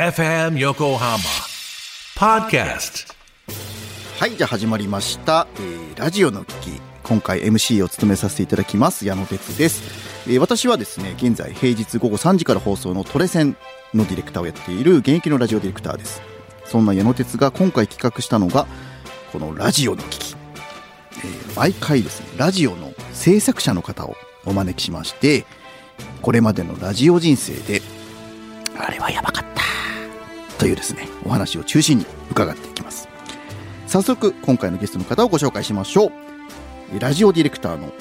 FM Yokohama Podcast. はい、じゃあ始まりました、えーラジオの危機。今回 MC を務めさせていただきます、矢野哲です。えー私はですね、現在平日午後3時から放送のトレセンのディレクターをやっている現役のラジオディレクターです。そんな矢野哲が今回企画したのが、このラジオの危機。えー毎回ですね、ラジオの制作者の方をお招きしまして、これまでのラジオ人生で、あれはやばかったというですね、お話を中心に伺っていきます。早速今回のゲストの方をご紹介しましょう。ラジオディレクターの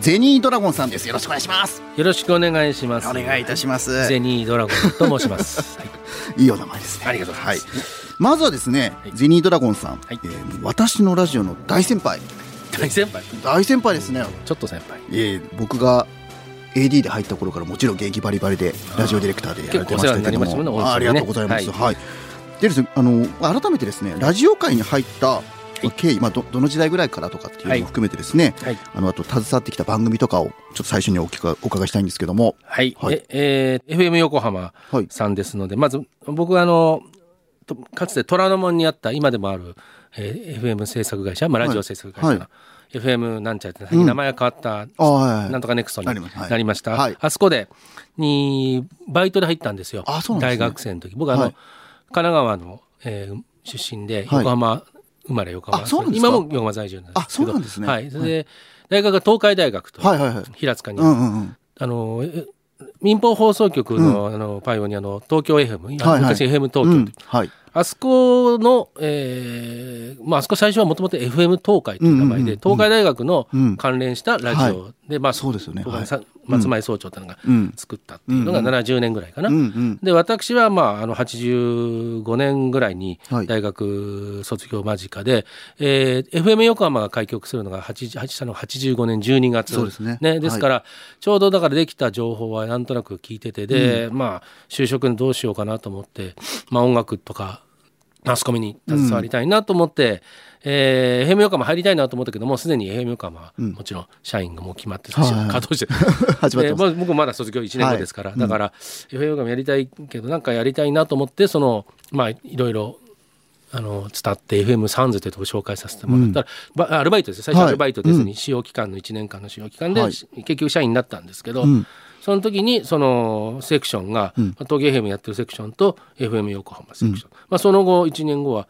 ゼニードラゴンさんです。よろしくお願いします。よろしくお願いします。お願いいたします。ゼニードラゴンと申します。はい、いいお名前ですね。ありがとうございます。はい、まずはですね、はい。ゼニードラゴンさん、はい。えー私のラジオの大先輩。大先輩。大先輩ですね、ちょっと先輩。えー僕が AD で入った頃からもちろん現役バリバリでラジオディレクターでやられてましたけども。あありがとうございます。はい。はい、でですねあの改めてですねラジオ界に入ったい。経緯、まあ、どどの時代ぐらいからとかっていうのも含めてですね、はい。あのあと携わってきた番組とかをちょっと最初におお伺いしたいんですけども。はい。はい。ええー FM 横浜はい。さんですので、まず僕はあの、とかつて虎ノ門にあった今でもある、えー FM 制作会社、まあ、ラジオ制作会社 FM なんちゃらって、名前が変わった、なんとかネクストになりました。はい。あそこで、に、バイトで入ったんですよ。大学生の時。僕はあの、はい。神奈川の、えー出身で、はい。横浜生まれ横浜。あそうなんですか？今も横浜在住なんですけど。あそうなんですね。はい。それで、大学が東海大学と、平塚に、あの、え民放放送局の,、あのパイオニアの東京 FM、昔 FM 東京、うん。はいあそこの、えーまあ、あそこ最初はもともと FM 東海という名前で、うんうんうん東海大学のうん。関連したラジオで、まあ、そうですよね。松前総長というのがうん。作ったっていうのがうんう70年ぐらいかな。うんうん。で私は、まあ、あの85年ぐらいにはい。大学卒業間近で、えー FM 横浜が開局するのが80 80の85年12月そうですね。ですから、ちょうどだからできた情報はなんとなく聞いててで、まあ就職にどうしようかなと思って、まあ、音楽とかマスコミに携わりたいなと思って、えー FM 横浜入りたいなと思ったけどもすでに FM 横浜はもちろん社員がもう決まって最初はいはい稼働して 始まってます。でまあ僕もまだ卒業1年後ですから、だから FM 横浜やりたいけどなんかやりたいなと思ってそのまあいろいろあの伝って FM サンズというところ紹介させてもらったら、ばアルバイトですよ。最初はい。アルバイトですに、使用期間の1年間の使用期間で、はい。結局社員になったんですけど、うんその時にそのセクションが、まあ東京 FM やってるセクションと FM 横浜セクション、まあ、その後1年後は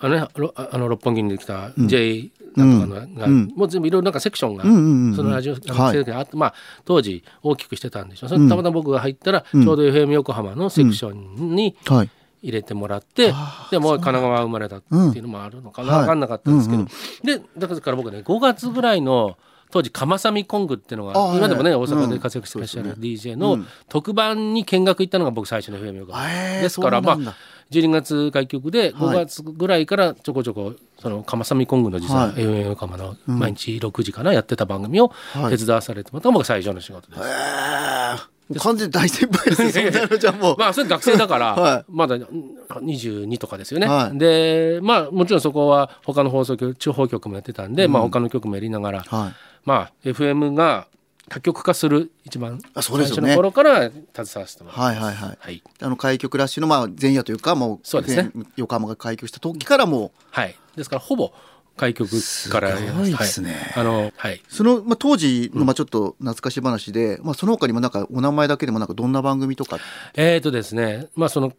あの、ね、ろあの六本木にできた J なんとかのが、うん。もう全部いろいろなんかセクションが、んうんうんそのラジオ、あのはい。セクションがあってまあ、当時大きくしてたんでしょ。うそれたまたま僕が入ったら、ちょうど FM 横浜のセクションにはい。入れてもらって、でもう神奈川生まれだっていうのもあるのかな、うん。分かんなかったんですけど、はいでだから僕ね5月ぐらいの当時カマサミコングっていうのが今でもね大阪うんで活躍してらっしゃる DJ の特番に見学行ったのが僕最初の FM 横ですからまあそうなんだ。12月開局ではい。5月ぐらいからちょこちょこそのカマサミコングの実ははい。FM 横浜の毎日6時かなやってた番組をはい。手伝わされてもらったのが僕最初の仕事です。えー、完全に大先輩ですね。じゃもう、まあそれ学生だから、はい。まだうん22とかですよね、はいでまあもちろんそこは他の放送局地方局もやってたんで、まあ他の局もやりながら、はいまあ FM が多極化する一番あそうですよね。最初の頃から携わせてもらってはいはいはい。はい、あの開局ラッシュのまあ前夜というかもうそうですね。横浜が開局した時からもはい、ですからほぼ開局からすごいですね。はい、あのはい。その、まあ、当時のまあちょっと懐かしい話で、まあ、その他にもなんかお名前だけでもなんかどんな番組とかえーとですね。まあその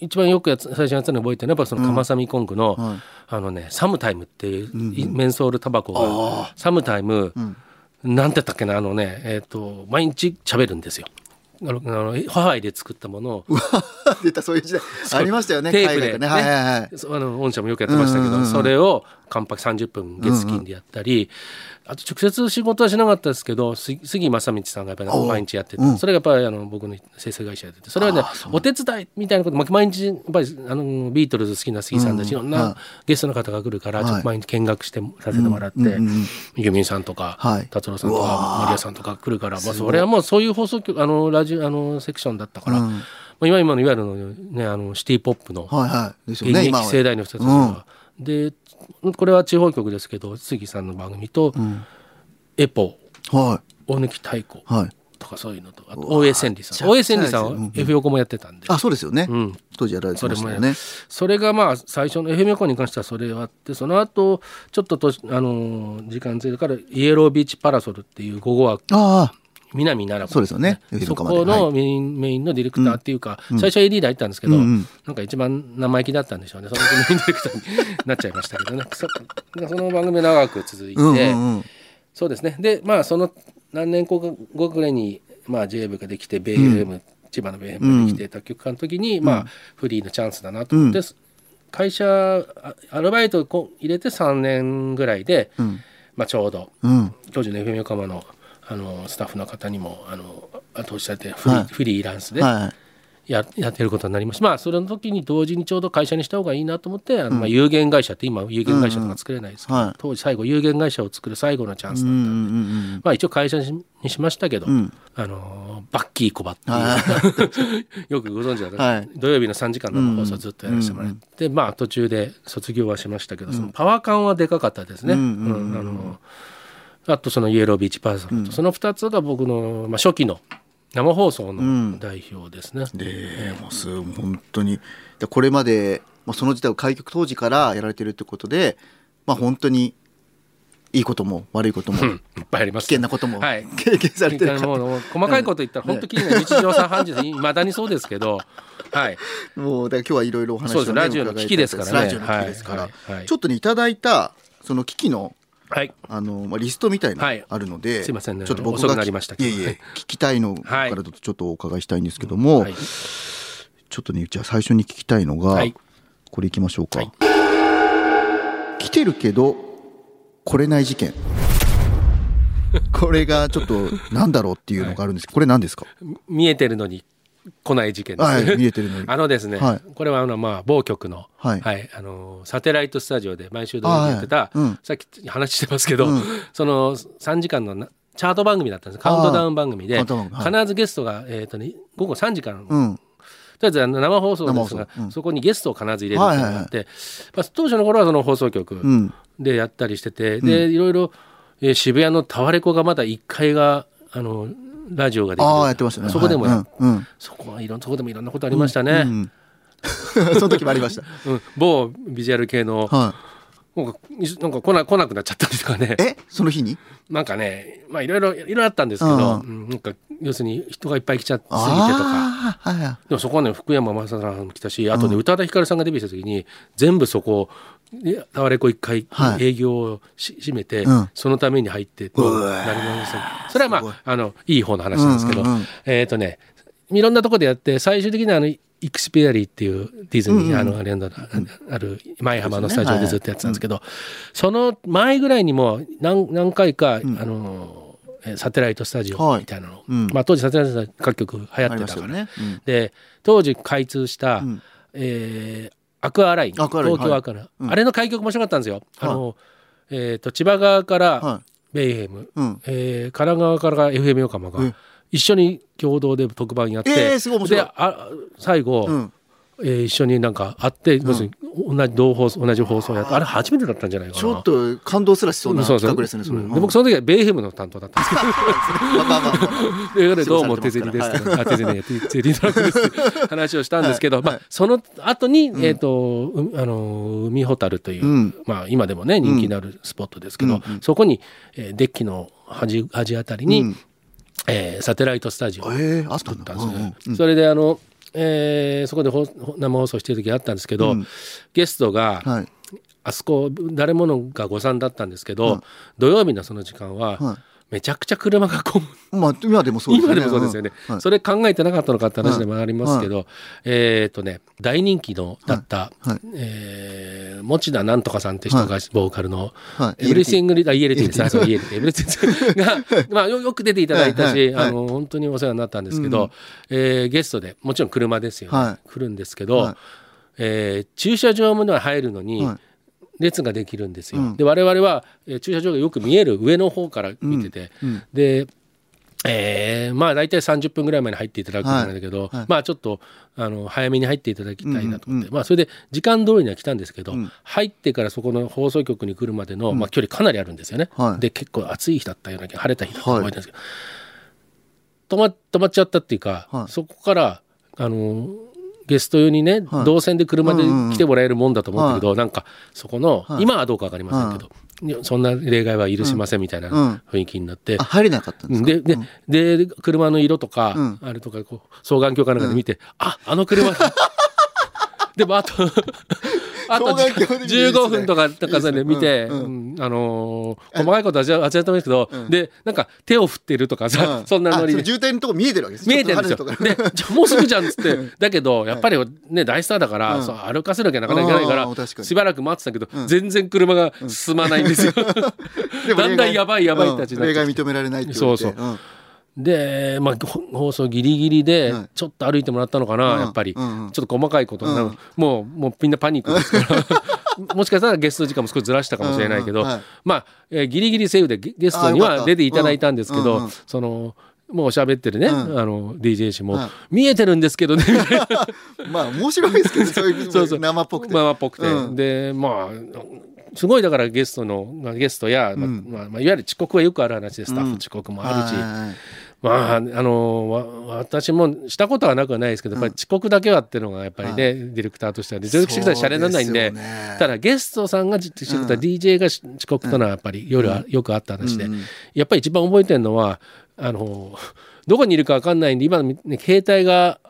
一番よくやつ最初にやったの覚えてるのはやっぱそのカマサミコングの、はい。あのねサムタイムっていう、メンソールタバコがサムタイム、ん。なんて言ったっけなあのねえっ、と毎日喋るんですよ。あのあのハワイで作ったものを出たそういう時代。ありましたよねテープで、海外がね。はいはいあの御社もよくやってましたけど、うんうんうんそれをカンパ30分月金でやったり、あと直接仕事はしなかったですけどす杉正道さんがやっぱり毎日やってて、うん。それがやっぱりあの僕の生成会社やっててそれはねお手伝いみたいなことまあ毎日やっぱりあのビートルズ好きな杉さんたちいろんはいなゲストの方が来るから、はい。ちょっと毎日見学してさせてもらって、ユミンさんとか、はい。達郎さんとかー。マリアさんとか来るから、まあ、それはもうそういう放送局あのラジオあのセクションだったから、うん。まあ、今今のいわゆるの,、ね、あのシティ・ポップの現役世代の人たちが、でこれは地方局ですけど杉さんの番組と、ん。エポは大貫太鼓いはい。とかそういうのとあと大江千里さん。め大江千里さんはうんうん。F 横もやってたんで、あそうですよね。うん、当時やられてましたよね。それがまあ最初の FM 横に関してはそれがあってその後ちょっととあのー時間ついてからイエロービーチパラソルっていう午後はあ南奈良子。そうですよね。そこのメイン,、メインのディレクターっていうか、最初は AD で入ったんですけど、うんうんなんか一番生意気だったんでしょうね。そのメインディレクターになっちゃいましたけどね。そその番組長く続いて、あうんうんうん。そうですね。でまあその何年後か後くらいに、まあ、JF ができてベイ FM、千葉のベイ FM ができて卓曲家の時に、まあフリーのチャンスだなと思って、会社あアルバイト入れて3年ぐらいで、うん。まあ、ちょうどうん。当時の FM 横浜のあのスタッフの方にもあの後押しされてフリー,、はい。フリーランスではいややってることになりましたまあそれの時に同時にちょうど会社にした方がいいなと思って、あのまあ有限会社って今有限会社とか作れないですけど、当時最後有限会社を作る最後のチャンスだったんで、まあ一応会社にしましたけど、うん。あのバッキーコバっていう、は よくご存知だと、はい。土曜日の3時間の放送ずっとやらせてもらって、まあ途中で卒業はしましたけど、そのパワー感はでかかったですね。うんあのあとそのイエロービーチパーソンと、その2つが僕の、まあ、初期の生放送の代表ですね。でもうす本当に。でこれまで、まあ、その時代を開局当時からやられてるってことで、まあ、本当にいいことも悪いこともうん。いっぱいあります。危険なこともはい。経験されてる細かいこと言ったら本当に日常茶飯事でいまだにそうですけど、はい、もうだ今日はいろいろお話を、そうです。ラジオの危機ですからね。ラジオの危機ですから、はい。はい。はい。ちょっとねいただいたその危機のはい、あの、まあ、リストみたいなはい。のあるので、すいませんね。ちょっと僕が遅くなりましたけど。いえいえはい。聞きたいのからだとちょっとお伺いしたいんですけども、はい。ちょっとねじゃあ最初に聞きたいのが、はい。これいきましょうか、はい。来てるけど来れない事件。これがちょっとなんだろうっていうのがあるんですけどこれ何ですか？見えてるのに来ない事件です、はい見えてるのに。あのですね、はい。これはあのまあ某局の、はい。あのサテライトスタジオで毎週土曜日やってた、うん。さっき話してますけど、うん。その3時間のなチャート番組だったんです。カウントダウン番組で必ずゲストが、えーとね、午後3時からの、うん。とりあえず生放送ですが、うん。そこにゲストを必ず入れるっていうのがあって、まあ、当初の頃はその放送局うん。でやったりしてて、でいろいろ、えー渋谷のタワレコがまだ1階があのラジオができる。ああやってましたね。そこでもや、はい。うんうん。そこはいろんそこでもいろんなことありましたね、うん その時もありました。うん。某ビジュアル系のはなんかなんか来な来なくなっちゃったりとかね。いえ？その日に？なんかねまあいろいろいろいろあったんですけど、うん。うん。なんか要するに人がいっぱい来ちゃってすぎてとか。はいはいでもそこはね福山雅治さんも来たしあとで宇多田ヒカルさんがデビューした時に全部そこタワレコ一回はい。営業をし閉めて、うん。そのために入ってうわなりません。それはまああのいい方の話なんですけど、うんうんうん。えっ、とねいろんなところでやって最終的にはあのイクスペアリーっていうディズニー、うんうん。あのあれある前浜のスタジオでずっとやってたんですけど、その前ぐらいにも何何回か、あのえーサテライトスタジオみたいなの、うん。まあ、当時サテライトスタジオ各局流行ってたから、ね、うん。で当時開通した、ん。えーアクアライン東京アクアライン、うん。あれの開局面白かったんですよ。あのえー、と千葉側からはベイヘム、うん。えー神奈川から FM 横浜がえ。一緒に共同で特番やって、であ最後、うんえー一緒になんか会って、要するに同じ同放送同じ放送やってあれ初めてだったんじゃないかな。ちょっと感動すらしそうな企画ですねそれ、う。んで僕その時はベイヘムの担当だったんです。けどまあまあまあまあということでどうも手銭です。けど、あ手銭や手銭ドラッグです話をしたんですけど、まあその後に、えっ、とうあの海ほたるという、うん。まあ今でもね人気のあるスポットですけど、そこに、えーデッキの端端あたりに、うん。えーサテライトスタジオを作ったんですね。それであの、えーそこでほ生放送してる時あったんですけど、うん。ゲストが、はい。あそこ誰ものが誤算だったんですけど、土曜日のその時間は、はめちゃくちゃ車が混む。まあ今でもそうですよね。今でもそうですよね、うん。はい。それ考えてなかったのかって話でもありますけど、えっ、とね大人気のだった、はいはい。えー持田なんとかさんって人がボーカルの、はい。エブリシングリあ ELT です。ねそう ELT エブリシングが、まあ、よよく出ていただいたし、はい。はい。はい。あの本当にお世話になったんですけど、えーゲストでもちろん車ですよね、はい。来るんですけど、はい。えー駐車場までは入るのに、はい列ができるんですよ。うん。で我々は、えー駐車場がよく見える上の方から見てて、うん。うん。で、えーまあ大体30分ぐらい前に入っていただくんだけど、はい。はい。まあちょっとあの早めに入っていただきたいなと思って、うんうんまあそれで時間通りには来たんですけど、ん。入ってからそこの放送局に来るまでの、まあ、距離かなりあるんですよね。はい。で結構暑い日だったような晴れた日だった覚えてるんですけど、止ま止まっちゃったっていうか、はい。そこからあのゲスト用にね、はい。動線で車で来てもらえるもんだと思ったけど、なんかそこの、はい。今はどうか分かりませんけど、そんな例外は許しませんみたいなうん。雰囲気になって、あ入れなかったんですか？ででで車の色とか、うん。あれとかこう双眼鏡かなんかで見て、ああの車だ。でもあとあと双眼鏡で見るいいですね15分とかとかそれで見て、あのー細かいことは忘れてますけど、でなんか手を振ってるとかさ、うん。そんなノリで。あ渋滞のとこ見えてるわけです。見えてるんですよ。で、じゃあもうすぐじゃんっつって、だけど、やっぱりね、大スターだから、うん。そう歩かせなきゃなかなかいけないから、しばらく待ってたけど、全然車が進まないんですよ。でも だんだんやばいやばいたちになっ認められないってそうそうんで、まあ、ほ放送ギリギリではい。ちょっと歩いてもらったのかな、うん。やっぱり、うんうんちょっと細かいことになる、うん。もうもうみんなパニックですから。もしかしたらゲスト時間も少しずらしたかもしれないけど、うんうん。はい。まあ、えーギリギリセーフでゲゲストには出ていただいたんですけど、うんうん。うんそのもう喋ってるね、うん。あの DJ 氏も、はい。見えてるんですけどね まあ面白いですけどそういう そうそう。生っぽくて。生っぽくて、うん。でまあすごいだからゲストのまあゲストや、まあまあまあ、いわゆる遅刻はよくある話でスタッフ遅刻もあるし、はいまあ、あのわ私もしたことはなくはないですけど、やっぱり遅刻だけはっていうのがやっぱりね、ディレクターとしてはでディレクターとしてはシャレにならないんでねただゲストさんが遅刻した、DJ が遅刻というのはやっぱり夜はよくあった話で、うんうん。やっぱり一番覚えてるのはあのどこにいるか分かんないんで今、ね、携帯が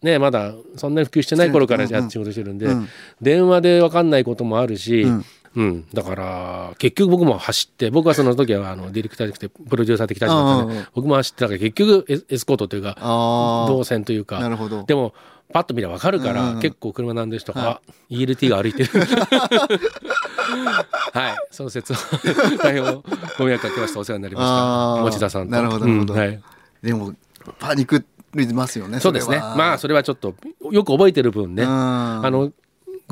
ね、まだそんなに普及してない頃からやって仕事してるんで、うん。電話で分かんないこともあるし、うん。うん、だから結局僕も走って僕はその時はあのディレクターじゃなくてプロデューサー的立場だったんで僕も走ってだから結局エスコートというか動線というか。なるほど。でもパッと見れば分かるから、うんうん結構車なんでる人が、あ ELT が歩いてる。はい。その説は 大変ご迷惑かけました。お世話になりました。持田さんと。なるほどなるほど。うんはい。でもパニックりますよねそうですね。まあそれはちょっとよく覚えてる分ね、うん。あの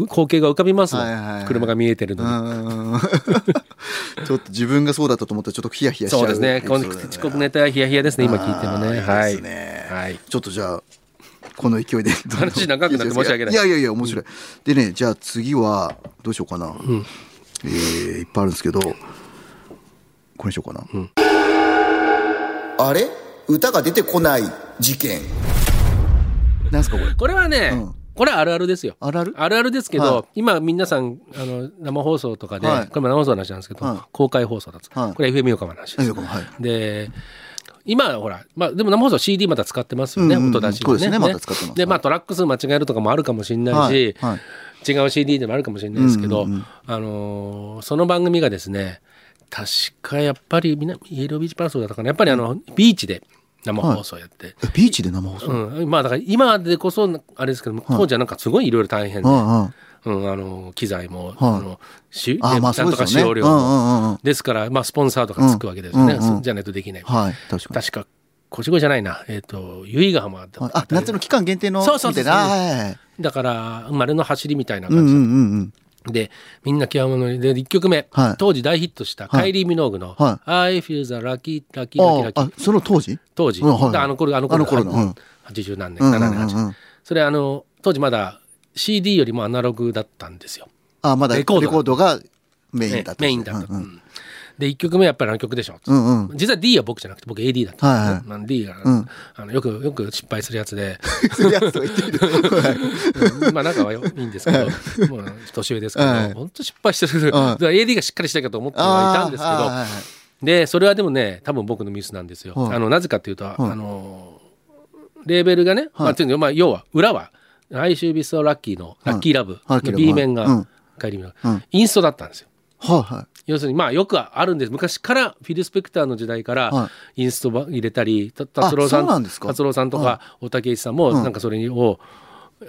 光景が浮かびますもん、はいはいはい。車が見えてるのに、うん ちょっと自分がそうだったと思ったらちょっとヒヤヒヤしちゃう。そうですね。この遅刻ネタはヒヤヒヤですね。今聞いてもね。はいいいですね。はい。ちょっとじゃあこの勢いで話長くなって申し訳ない。いやいやいや面白い、でねじゃあ次はどうしようかな、えーいっぱいあるんですけど。これにしようかな、あれ？歌が出てこない事件。なんすかこれ？これはね、うんこれはあるあるですよ。あるある？あるあるですけど、は今皆さんあの生放送とかで、はい。これも生放送の話なんですけど、はい。公開放送だと、はい。これ FM 横浜の話です。で今ほら、まあ、でも生放送 CD まだ使ってますよね、うんうん。うん音出しそうですね。まだ使ってます。でまあトラック数間違えるとかもあるかもしれないし、違う CD でもあるかもしれないですけど、うんうんうん。あのーその番組がですね確かやっぱりみなイエロービーチパラソルだったかな。やっぱりあの、ビーチで生放送やって、えビーチで生放送、うん、まあだから今でこそあれですけど当時はなんかすごいいろいろ大変で、うんうん。うん、あの機材も、はい。あのしあまあねなんとかそうですよね。使用量も、うんうんうんうん。ですから、まあ、スポンサーとかつくわけですよね、うんうんうんじゃないとできない、はい確かに。確か越越じゃないな。えっ、と由比ヶ浜だった。あ夏の期間限定のそうそうそうだから生まれの走りみたいなうんうんう感じ、んうんでみんな極物にで1曲目、はい。当時大ヒットしたカイリー・ミノーグの「は I feel the lucky lucky lucky あ lucky あその当時」当時、うんはいだあの頃あの頃あの頃のうん。80何年、うんうん7年8年、それあの当時まだ CD よりもアナログだったんですよ。あまだレコードが。メインだったメインだった、うんうん。うんで1曲目やっぱりあの曲でしょ、うんうん。実は D は僕じゃなくて僕 AD だった、はいはい。まあ D が、うん。あのよくよく失敗するやつで。まあ仲はいいんですけど、もう年上ですけど、はい。本当失敗してる、AD がしっかりしたいかと思ってはいたんですけど、でそれはでもね多分僕のミスなんですよ。はい。あのなぜかというと、あのレーベルがね、まあ、というのまあ要は裏は「来週ビストラッキー」の「ラッキーラブ」の B 面がうん。帰り目のうん。インストだったんですよ。はいはい要するにまあよくあるんです。昔からフィル・スペクターの時代からはインストば入れたりた達郎さん達郎さんとか大竹一さんもなんかそれを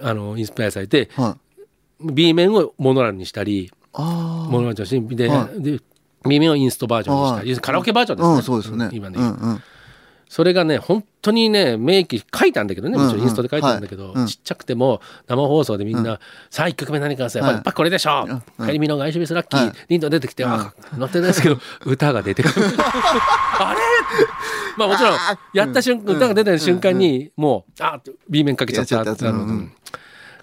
あのインスパイアされてはい。B 面をモノラルにしたりあモノラルにしてで,、はで B 面をインストバージョンにしたりカラオケバージョンですね、うんそうですよね。今ね、うんうんそれがね本当にね名機書いたんだけどねもちろんインストで書いたんだけど、ちっちゃくても生放送でみんな「さあ1曲目何かさやっぱりやっぱこれでしょ」うん「カリミの外周ビスラッキー」はい。リンド出てきて、あ乗ってないですけど歌が出てくる。あれ？まあもちろんやった瞬間、歌が出た瞬間にもうあ B 面かけちゃったやっちゃったあのうんうん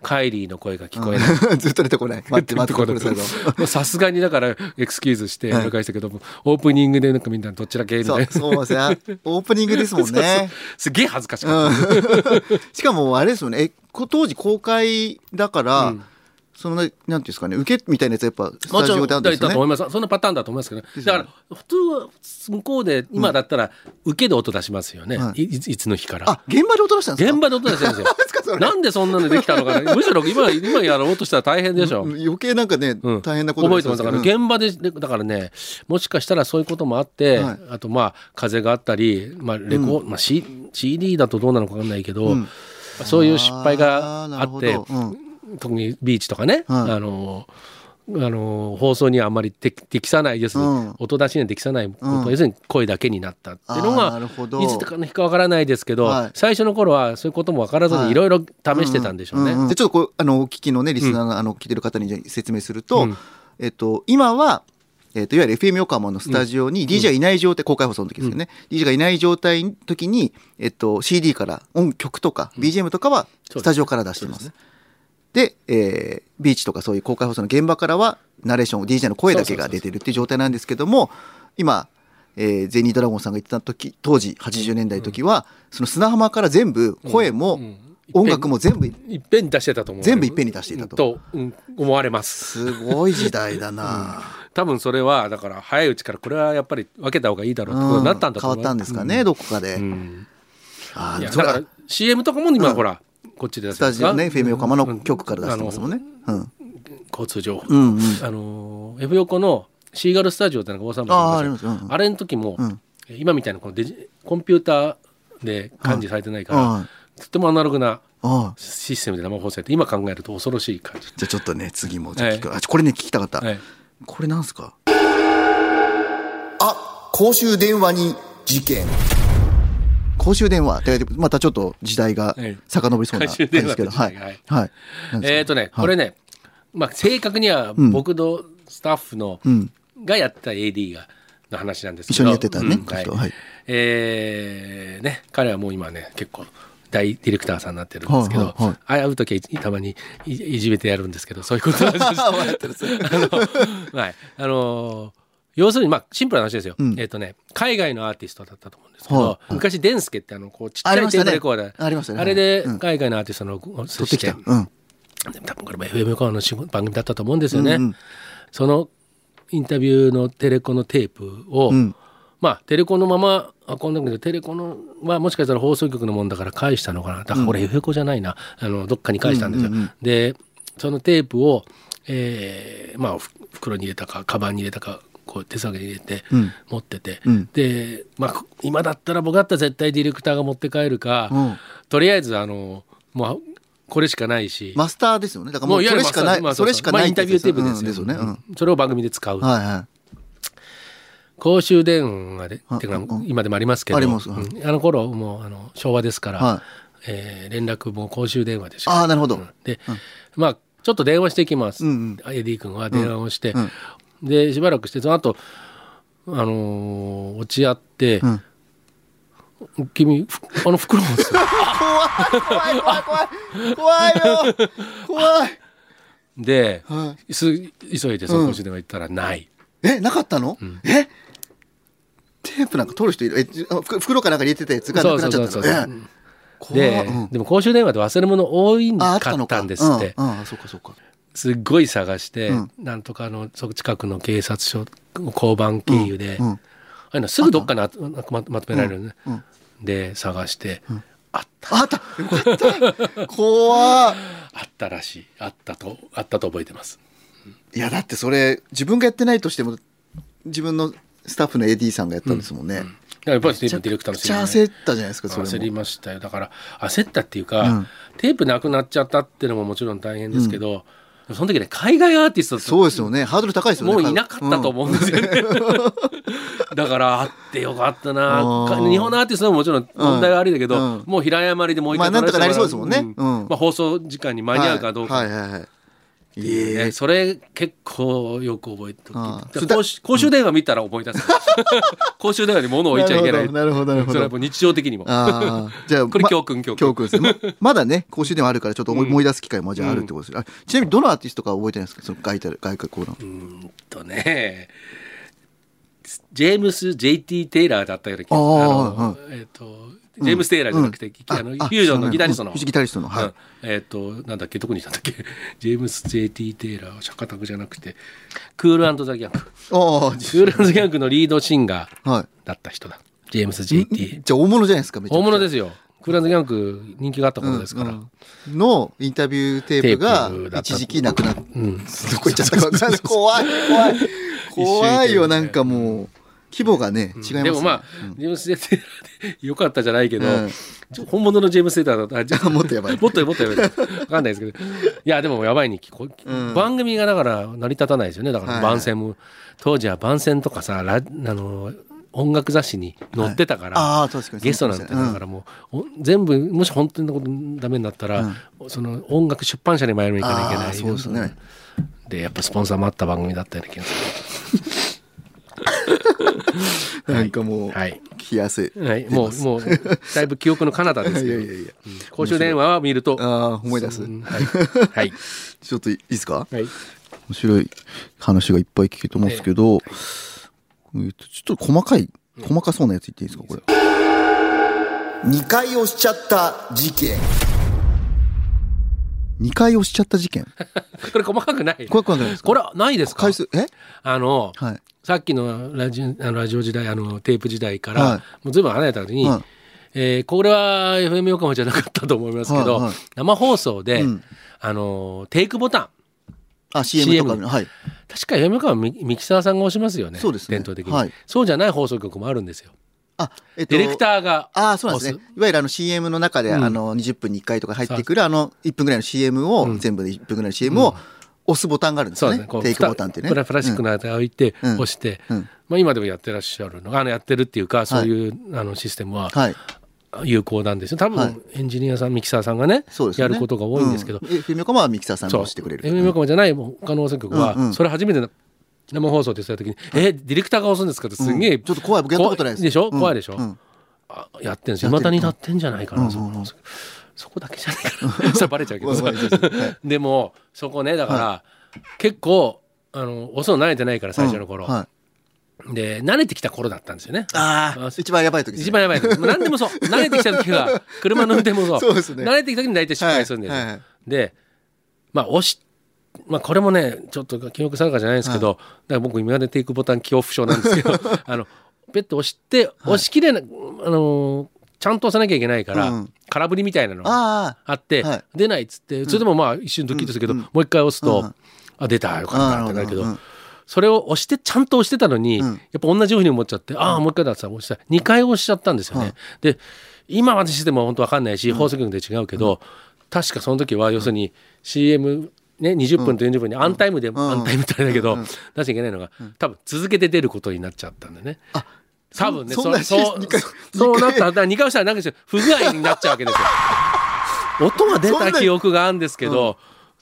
カイリーの声が聞こえない。ずっと出てこない。待って待ってこれさすがにだからエクスキューズしてはい。了解したけども、オープニングでなんかみんなどちら系みたそいうな。そうですね。オープニングですもんね。すげえ恥ずかしかった。しかもあれですよね。えこ当時公開だから、うんそのねなんていうんですかね受けみたいなやつやっぱスもちろんタジオであるんですよね。だと思います。そんなパターンだと思いますけど、ね、だから普通は向こうで今だったら受けで音出しますよね。はいいいつの日から。あ現場で音出したんですか？現場で音出してるんですよ。なんでそんなのできたのかな。むしろ今 今やろうとしたら大変でしょ。うん余計なんかね、うん。大変なこと覚えてます。だから現現場ででだからねもしかしたらそういうこともあって、はい。あとまあ風があったり、まあレコまあ、C CD だとどうなのか分かんないけど、うん。そういう失敗があって特にビーチとかね、はい。あのあの放送にはあんまり適適さない要するにうん。音出しには適さないこと、うん。要するに声だけになったっていうのがいつかの日かわからないですけど、はい。最初の頃はそういうことも分からずはい。にいろいろ試してたんでしょうね。んんでちょっとこうあのお聞きのねリスナーが、あの聞いてる方に説明すると、うん。えっと今はえっといわゆる FM 横浜のスタジオに DJ がいない状態、公開放送の時ですよね、DJ がいない状態の時に、えっと、CD から音曲とか BGM とかはスタジオから出してます。で、えービーチとかそういう公開放送の現場からはナレーション DJ の声だけが出てるっていう状態なんですけども今、えーゼニードラゴンさんが言ってた時当時80年代の時は、その砂浜から全部声も、うん音楽も全部いっぺんに出してたと思う。全部いっぺんに出していたと。と、うん思われます。すごい時代だな、多分それはだから早いうちからこれはやっぱり分けた方がいいだろうってことになったんだと思う。変わったんですかね、どこかで、うん。あーそれはいやだから CM とかも今ほら、こっちで出スタジオね FM 横浜のうん局から出してますもんね、うん。あの交通情報。うんうん。あの F 横のシーガルスタジオってのが大阪あーありあます。うん。うんあれの時も、うん。今みたいなこのデジコンピューターで管理されてないから、はい。とてもアナログなああシステムで生放送やって今考えると恐ろしい感じ。じゃあちょっとね次もじゃあ聞く、あこれね聞きたかった、はいこれなんすか？あ公衆電話に事件公衆電話ってまたちょっと時代がはい。遡りそうな公感じですけどはい代はい。はい。えっ、とね、これね、まあ、正確にはん。僕のスタッフの、うん。がやった AD がの話なんですけど。一緒にやってたねうん。はい。えーね彼はもう今ね結構大ディレクターさんになってるんですけど、はいはい会う時はいたまにいいじめてやるんですけどそういうことなんです。あの、はい、あの要するにまあシンプルな話ですよ、うん。えっ、とね海外のアーティストだったと思うんですけど、はいはい昔デンスケってあのこうちっちゃいテープレコーダーありましたね。あれでうん。海外のアーティストの取ってきた。うん。で多分これも FM 横浜の番組だったと思うんですよね。うんうん。そのインタビューのテレコのテープを、うん。まあテレコのまま運んだけどテレコのはもしかしたら放送局のもんだから返したのかな。だからこれ FM 横じゃないな。あのどっかに返したんですよ。うんうんうん。でそのテープを、えーまあふ袋に入れたかカバンに入れたかこう手提げに入れてうん。持ってて、うん。で、まあ、今だったら僕だったら絶対ディレクターが持って帰るか、うん。とりあえずあのもうこれしかないし。マスターですよね。だからもうそれしかない、まあそれしかないまあインタビューテープですよ,、ね、うん。それを番組で使う、はいはい。公衆電話であっていうのはうん。今でもありますけど。ありますうん。あの頃もうあの昭和ですから、はい。えー連絡も公衆電話でしか。ああなるほど、うん。で、まあちょっと電話していきます、うんうん。エディ君は電話をして、うんでしばらくしてその後あのー落ち合って、うん。君ふあの袋持つ 怖い怖い怖い怖い怖いよ怖い。で、はす急いでその公衆電話行ったらない、えなかったの、え？テープなんか取る人いる？え袋かなんか入れてたやつがなくなっちゃったそうそうそうのえ怖で、うん。でも公衆電話で忘れ物多いんああかっったんですって、うんうんあそうかそうかすっごい探して、うん。なんとかあの近くの警察署交番経由で、うん。ああいうのすぐどっかにあままとめられるね、うん。で探して、あった。あった。よかった怖っ。あったらしい。あったとあったと覚えてます。いやだってそれ自分がやってないとしても自分のスタッフの AD さんがやったんですもんね。やっぱりテープディレクターのめっちゃ責任焦ったじゃないですか、それも。焦りましたよ。だから焦ったっていうか、うん。テープなくなっちゃったっていうのももちろん大変ですけど、その時ね海外アーティストそうですよね。ハードル高いですよね。もういなかったと思うんですよね、だからあってよかったな。日本のアーティストももちろん問題は悪いんだけど、うん。もう平謝りでもう一回まあなんとかなりそうですもんね。うん。まあ、放送時間に間に合うかどうか、はいはいはいはい。ね。ええそれ結構よく覚えてああおき公衆公衆電話見たら思い出す。公衆電話に物を置いちゃいけない。なるほどなるほどそれはもう日常的にも。じゃあ、これま教訓教訓。教訓ですね。ままだね、講習ではあるから、ちょっと思い出す機会もじゃああるってことですよ、あちなみに、どのアーティストか覚えてないですか？その外貨、外貨コーナー。うんとね。ジェームス・ JT・ テイラーだったような気がああのえっ、とジェームス・テイラーじゃなくて、あのフュージョンのギタリストの、ギタリストの、はい。うん。えっ、となんだっけどこにいたんだっけ。ジェームス・ JT・ テイラーは釈迦卓じゃなくてクールザ・ギャングクールザ・ギャングのリードシンガーはだった人だ。ジェームス・い。JT じゃあ、大物じゃないですか、大物ですよ。クールザ・ギャング人気があった頃ですから、うんうん。のインタビューテープが一時期なくなって、うん。どこ行っちゃったか。怖い、怖い。怖いよ、なんかもう、規模がね、違いますね。でもまあ、ジェームス・ジェテイラーでよかったじゃないけど、本物のジェームス・テイラーだったらじゃあ もっとやばい。もっともっとやばい。わかんないですけど。いやでもやばいに聞こうん。番組がだから成り立たないですよね。だからはい番宣も、当時は番宣とかさラあの音楽雑誌に載ってたから、ああ、確かに。ゲストなんてだからもう、お全部もし本当になことダメになったら、その音楽出版社に前に行かなきゃいけないそうですね。でやっぱスポンサーもあった番組だったような気がす なんかもう、るはいやすい。はい、もう、もう、だいぶ記憶の彼方ですけど。いやいやいやうん公衆電話を見ると。ああ、思い出す。うんはい。はい。ちょっといいですか？はい。面白い話がいっぱい聞けると思うんですけど、えっとちょっと細かい、細かそうなやつ言っていいですか、これ。2回押しちゃった事件。2回押しちゃった事件。これ細かくない。これ怖くないですか？これはないですか？回数、え？あの、はい。さっきのラジオあのラジオ時代、あの、テープ時代から、はい。もうずいぶん離れた時に、はい。えーこれは FM 横浜じゃなかったと思いますけど、はいはい。生放送で、うん。あの、テイクボタン。あ、CM とかの、はい。確か FM 横浜ミミキサーさんが押しますよね。そうですね。伝統的に、はい。そうじゃない放送局もあるんですよ。あ、えっと、ディレクターがああ、そうなんですね押。いわゆるあの CM の中で、うんあの20分に1回とか入ってくるあの1分ぐらいの CM を、うん全部で1分ぐらいの CM を押すボタンがあるんですよね。そうですね。テイクボタンってね。プラプラスチックの間置いて、うん押して、うんまあ今でもやってらっしゃるのが、あのやってるっていうか、そういう、あのシステムははい。有効なんですよ。多分、はいエンジニアさん、ミキサーさんがね、そうですよね。やることが多いんですけど、うん、えフィルミコマはミキサーさんがしてくれる。FM 横浜じゃない他の放送局は、それ初めての生放送って言った時に、え、ディレクターが押すんですかってすげえ、うん。ちょっと怖い僕やったことないです。でしょ？うん。怖いでしょ、うん。あやってんですよ。やってる未だになってんじゃないかな、うん。そこだけじゃないかな。それバレちゃうけど。でも、そこね、だから、結構、あの、押すの慣れてないから、最初の頃。うん。はい。で、慣れてきた頃だったんですよね。ああ、一番やばい時一番やばい時。何でもそう。慣れてきた時は、車の運転もそう。そうですね。慣れてきた時に大体失敗するんですよ。はいはいはいで、まあ、押し、まあ、これもね、ちょっと記憶定かじゃないですけど、だから僕、今までテイクボタン恐怖症なんですけど、あの、ペット押して、押しきれな、あのーちゃんと押さなきゃいけないから、うん。空振りみたいなのがああって、はい。出ないっつって、それでもまあ一瞬ドキッとするけど、うん。もう一回押すと、うん。あ、出た、よかったってなるけど、それを押して、ちゃんと押してたのに、うん。やっぱ同じように思っちゃって、ああ、もう一回だってさ、押した。2回押しちゃったんですよね。で、今までも本当わかんないし、放送局で違うけど、確かその時は要するに CM、ね、20分と40分にアンタイムで、アンタイムみたいだけど、出しちゃいけないのが、多分続けて出ることになっちゃったんだよね。多分ね、そんなそう、そうなったら、だから2回押したらなんか不具合になっちゃうわけですよ。音が出た記憶があるんですけど、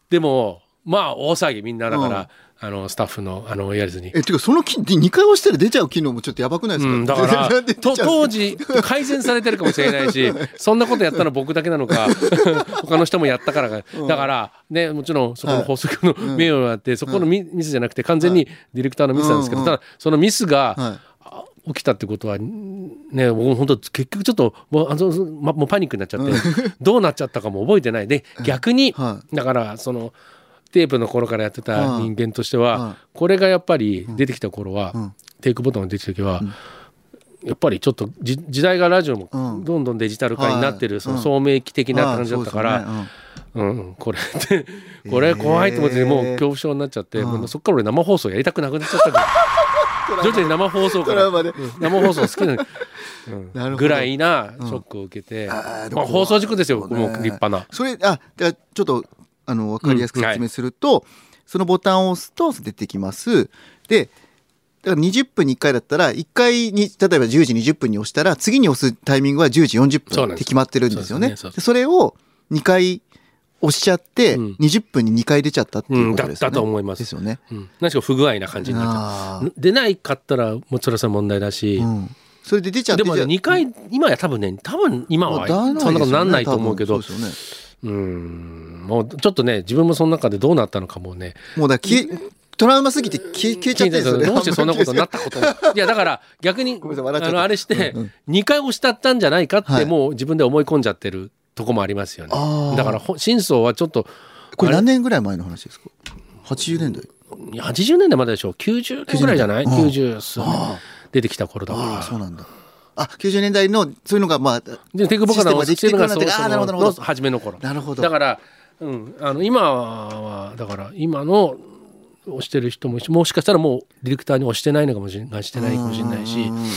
でも、まあ大騒ぎみんなだから、あのスタッフのあのやりずに。え、てか、その機、2回押したら出ちゃう機能もちょっとやばくないですか、うん、だから当時改善されてるかもしれないし そんなことやったの僕だけなのか 他の人もやったからか。だからねもちろんそこの法則の名誉があってそこのミミスじゃなくて完全にディレクターのミスなんですけどうんただそのミスがはい。あ起きたってことはね僕も本当結局ちょっともうあのまもうパニックになっちゃってどうなっちゃったかも覚えてない。で逆にはだからそのテープの頃からやってた人間としてははこれがやっぱり出てきた頃はん。テイクボタンが出てきた時はやっぱりちょっとじ時代がラジオもうん。どんどんデジタル化になってるはい。その聡明期的な感じだったからうんこれってこれ怖いと思ってもう恐怖症になっちゃってうんもうそっから俺生放送やりたくなくなっちゃったから徐々に生放送から生放送好きな、うんなるぐらいなショックを受けて、あーまあ、放送事故ですよ、ねもう立派な。それあだからちょっとあの分かりやすく説明すると、そのボタンを押すと出てきます。でだから20分に1回だったら1回に例えば10時20分に押したら次に押すタイミングは10時40そうなんです。分って決まってるんですよね。そねそれを2回押しちゃって、うん。20分に2回出ちゃったっていうことですよね、うんだったと思います。ですよね。うん、何しか不具合な感じになっちゃう。出ないかったら、もうそれはそれ問題だし、うん、それで出ちゃってでもね、じゃあ2回、今や多分ね、多分今はそんなことなんないと思うけど、うですよね。うん、もうちょっとね、自分もその中でどうなったのかもね、もうだから消えトラウマすぎて消え消えちゃってるんですよねどうしてそんなことになったことも。いやだから逆にあのあれしてうんうん。2回押したったんじゃないかっはい。てもう自分で思い込んじゃってるとこもありますよね。あー。だからほ真相はちょっとこれ何年ぐらい前の話ですか？80年代。いや80年代まででしょ90年ぐらいじゃない？90年。代90数年。あ出てきた頃だかそうなんだ。あ90年代のそういうのがまあらでテクボカナをシステムができてくるなってあーなるほどなるほど。の初めの頃。なるほど。だから、うん、あの今はだから今の押してる人ももしかしたらもうディレクターに押してないのかもしれないしてないかもしれないしうんうんうん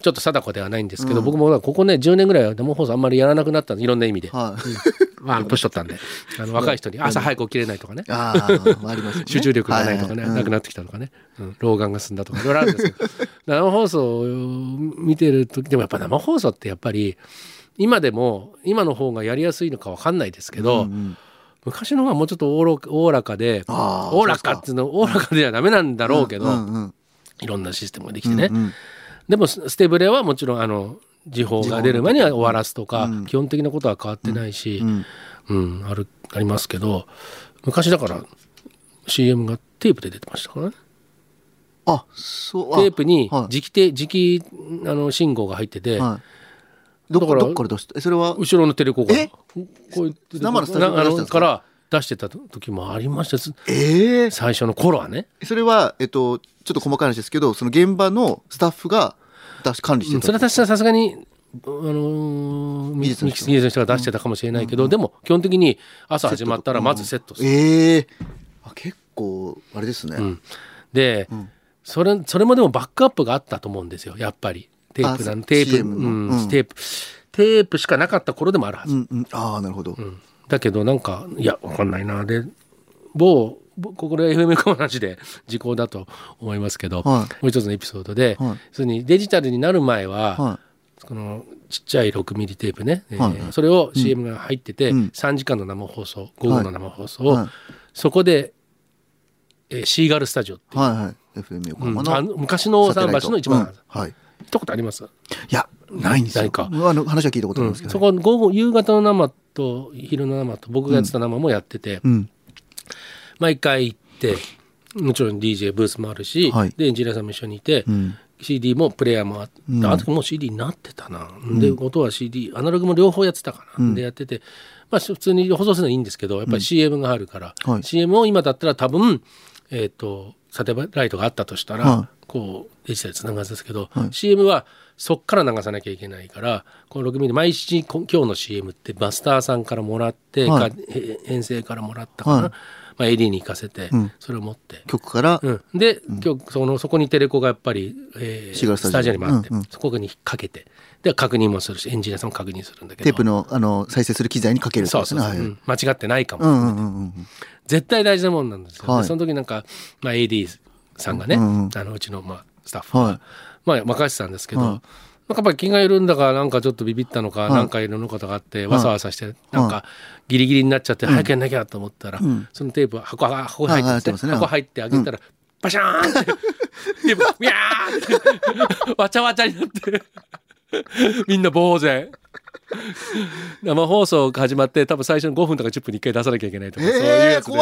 ちょっと定かではないんですけど、僕もここね10年ぐらいは生放送あんまりやらなくなったいろんな意味で、はい。まあ、年取ったんで。あの若い人に朝早く起きれないとかね、ああありますよね。集中力がないとかね、ははなくなってきたとかね、うん。老眼が進んだとかいろいろあるんですけど 生放送を見てる時でもやっぱ生放送ってやっぱり今でも今の方がやりやすいのかわかんないですけど、うんうん昔の方がもうちょっとおおらかでおおらかっていうのおおらかではダメなんだろうけど、いろんなシステムができてね、うんうん。でもスステブレはもちろんあの時報が出る前には終わらすとか、うん。基本的なことは変わってないし、うんうん。あるありますけど昔だから CM がテープで出てましたからね。あそう。あテープにはい。磁気て磁気あの信号が入ってて、はいどこだからどっから出したえそれは？後ろのテレコが。え？こういう生のスタジオか？ら出してた時もありました。ええ最初の頃はね、それはえっとちょっと細かい話ですけどその現場のスタッフが出し管理してたうんそれはさすがにあのーミ技術の人。が出してたかもしれないけど、でも基本的に朝始まったらまずセットする。ええあ結構あれですね、うん。で、ん。それそれもでもバックアップがあったと思うんですよやっぱりテープなあんテープ、うんうん。テープ。テープしかなかった頃でもあるはず、うんうん、ああなるほど、うん。だけどなんかいやわかんないな。で某ぼこれ FM の話で時効だと思いますけど、はい。もう一つのエピソードで、はい。要するにデジタルになる前は、はこのちっちゃい6ミリテープね、えーはい。それを CM が入ってて、うん。3時間の生放送午後の生放送を、はい。そこで、えーシーガルスタジオっていはいはい。FM 横浜の、うん。昔の桟橋の一番、うん。はい行ったことあります、いやないんですよ。ないか。あの話は聞いたことあるんですけど、そこ午後夕方の生と昼の生と僕がやってた生もやってて、うん。毎回行ってもちろん DJ ブースもあるし、はい。でエンジニアさんも一緒にいて、うん。CD もプレイヤーもあって、うん。あの時もう CD になってたな、で音は CD アナログも両方やってたかな、うん。でやっててまあ普通に放送するのはいいんですけどやっぱり CM があるから、はい。CM を今だったら多分えっ、とサテライトがあったとしたら、はこうデジタルでつながるんですけど、はい。CM はそっから流さなきゃいけないからこの6ミリ毎日こ今日の CM ってマスターさんからもらって、はい。編成からもらったかな、はい。まあ、AD に行かせて、うん。それを持って。曲から、うん、で、今日そのそこにテレコがやっぱり、えーシガルスタジオ。にもあって、うんうん。そこにかけて。で確認もするしエンジニアさんも確認するんだけど。テープのあの再生する機材にかけるそうそうそう、ことですねはい。うん。間違ってないかも、うんうんうんうん絶対大事なもんなんですよ、はい。でその時なんか、まあ、AD さんがね、ううんうん。あのうちの、まあ、スタッフが、はい。まあ、任せてたんですけど、はい。なんかやっぱり気が緩んだかなんかちょっとビビったのか、はい。なんかいろんなことがあってわさわさして、なんかギリギリになっちゃって早くやんなきゃと思ったら、ん。そのテープ箱箱が入って箱入ってあげたら、バシャーンって テープビャーンってわちゃわちゃになってみんな呆然。生放送が始まって多分最初の5分とか10分に1回出さなきゃいけないとか、そういうええやつで。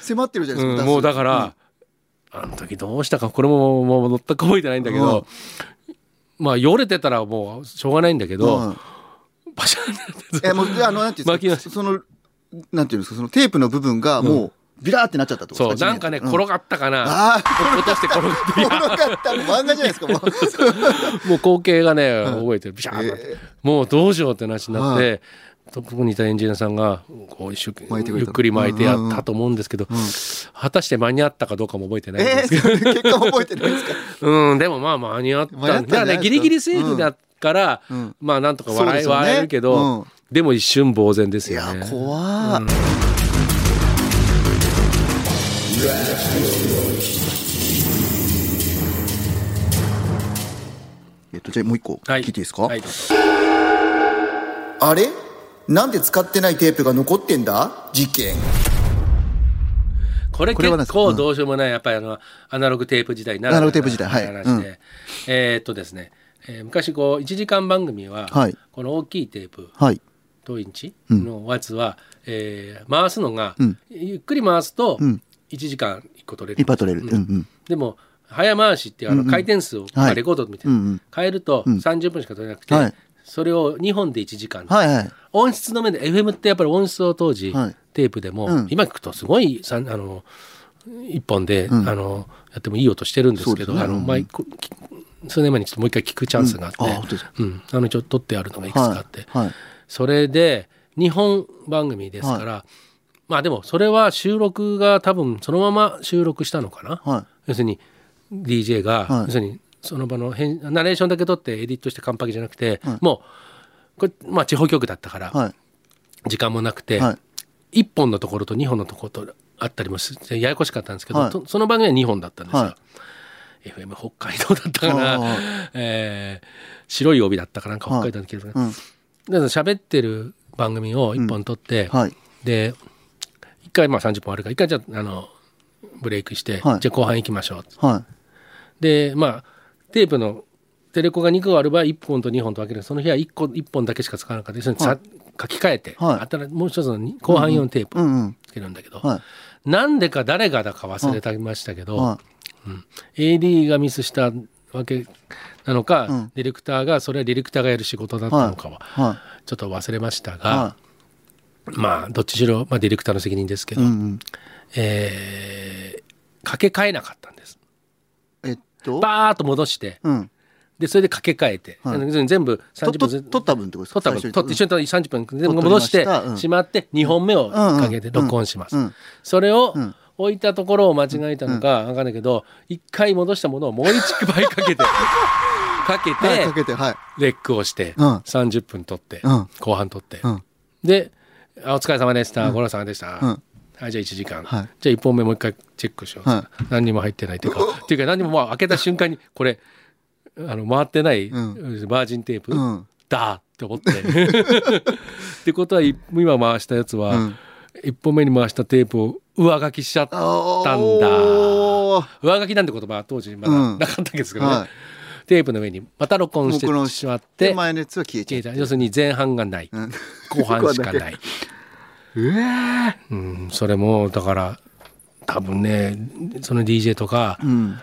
迫ってるじゃないですか、うん、もうだから、あの時どうしたかこれももう全く覚えてないんだけど、まあよれてたらもうしょうがないんだけど、うん。バシャンってえもうであのなんていうんですかそのなんていうんですかそのテープの部分がもうビラーってなっちゃったってことそうなんかね、地面転がったかな。あ落として転がっていや転がったの漫画じゃないですかもう。もう光景がね覚えてる。ビシャーンって。なって、もうどうしようって話になって、そこにいたエンジニアさんがこう一生懸命ゆっくり巻いてやったと思うんですけど、果たして間に合ったかどうかも覚えてないんでえすけど、ー、結果覚えてないですか？うんでもまあ間に合ったんだね。ギリギリセーフだから、ん。まあなんとか笑いそうですよね。笑えるけど、うん。でも一瞬呆然ですいやよね。怖っ、えっとじゃあもう一個聞はい。いていいですか、はいどうぞ。あれ？なんで使ってないテープが残ってんだ？事件。これ結構どうしようもないやっぱりあのアナログテープ時代ならアナログテープ時代はい。話で、うん。えーっとですね、えー昔こう1時間番組は、はい。この大きいテープはい。等インチのやつは、えー回すのが、ん。ゆっくり回すとん1時間1個取れる、いっぱい取れる。うん。うんでも早回しってあの回転数を、レコードみたいな、変えると30分しか取れなくて、はい。それを2本で1時間、音質の面で FM ってやっぱり音質を当時、はい。テープでも、うん。今聞くとすごいさあの一本で、ん。あのやってもいい音してるんですけどあの前数年前にちょっともう一回聞くチャンスがあって、うん。あのちょっと撮ってあるのがいくつかあって、それで日本番組ですから、まあでもそれは収録が多分そのまま収録したのかな、は要するに DJ が、はい。要するにその場の編ナレーションだけ取ってエディットして完璧じゃなくて、もうこれ、まあ、地方局だったから、いはい。時間もなくて、はい。1本のところと2本のところとあったりもしてややこしかったんですけど、その番組は2本だったんですよ。は FM 北海道だったかなあ、えー白い帯だったかなんか北海道の記憶が、うん。だから喋ってる番組を1本撮って、はい。で1回まあ30分あるから1回じゃああのブレイクして、はい。じゃあ後半行きましょう。はでまあテープのテレコが2個ある場合1本と2本と分ける。その日は1個1本だけしか使わなかった。要するにさ、書き換えて、はい。新もう一つのに後半用のテープ。いうんうん。つけるんだけど、はい。なんでか誰がだか忘れてましたけど、は AD がミスしたわけなのか、ん。ディレクターがそれはディレクターがやる仕事だったのかは、はちょっと忘れましたが、はまあどっちしろ、まあ、ディレクターの責任ですけど、うんうん。えー掛け替えなかったんです。えっと？バーッと戻してうん。でそれで掛け替えて、はい。全部と30分と取った分ってことですか？取った分。取って一緒に取って30分。全部取戻してしまって2本目をかけてうん録音します、それをん。置いたところを間違えたのか分かんないけど1回戻したものをもう1倍かけてかけはいてかけてはい。レックをしてうん。30分取ってうん。後半取って。うん。であお疲れ様でした、ご苦労様でした、うん。はい、じゃあ1時間、はい。じゃあ1本目もう一回チェックしよう、は何にも入ってないっていうか。っていうか何にももう開けた瞬間にこれあの回ってない、うバージンテープ、うん。だって思って。ってことはい今回したやつは、うん。1本目に回したテープを上書きしちゃったんだ。上書きなんて言葉は当時まだうん。なかったんですけどね、はいテープの上にまた録音してしまっでて前のやつは消えちゃ要するに前半がない、うん。後半しかない。うえうん、それもだから多分ねその DJ とか、うん。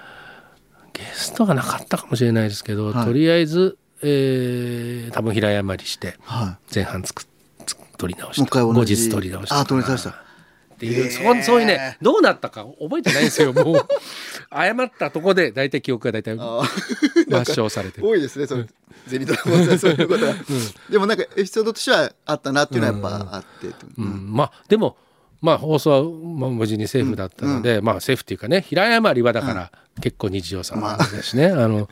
ゲストがなかったかもしれないですけど、はい。とりあえず、えー多分平謝りしては前半つくつく取り直しもう一た後日取り直した。あ取り直した。っていう、そそういうねどうなったか覚えてないんですよもう 謝ったとこで大体記憶が大体あ 抹消されてる。多いですねそのゼニドラそういうことが でもなんかエピソードとしてはあったなっていうのはやっぱあってう。うん。ん、まあでもまあ放送は、まあ、無事にセーフだったので、まあセーフっていうかね平謝りはだから結構日常茶飯事だしね、あの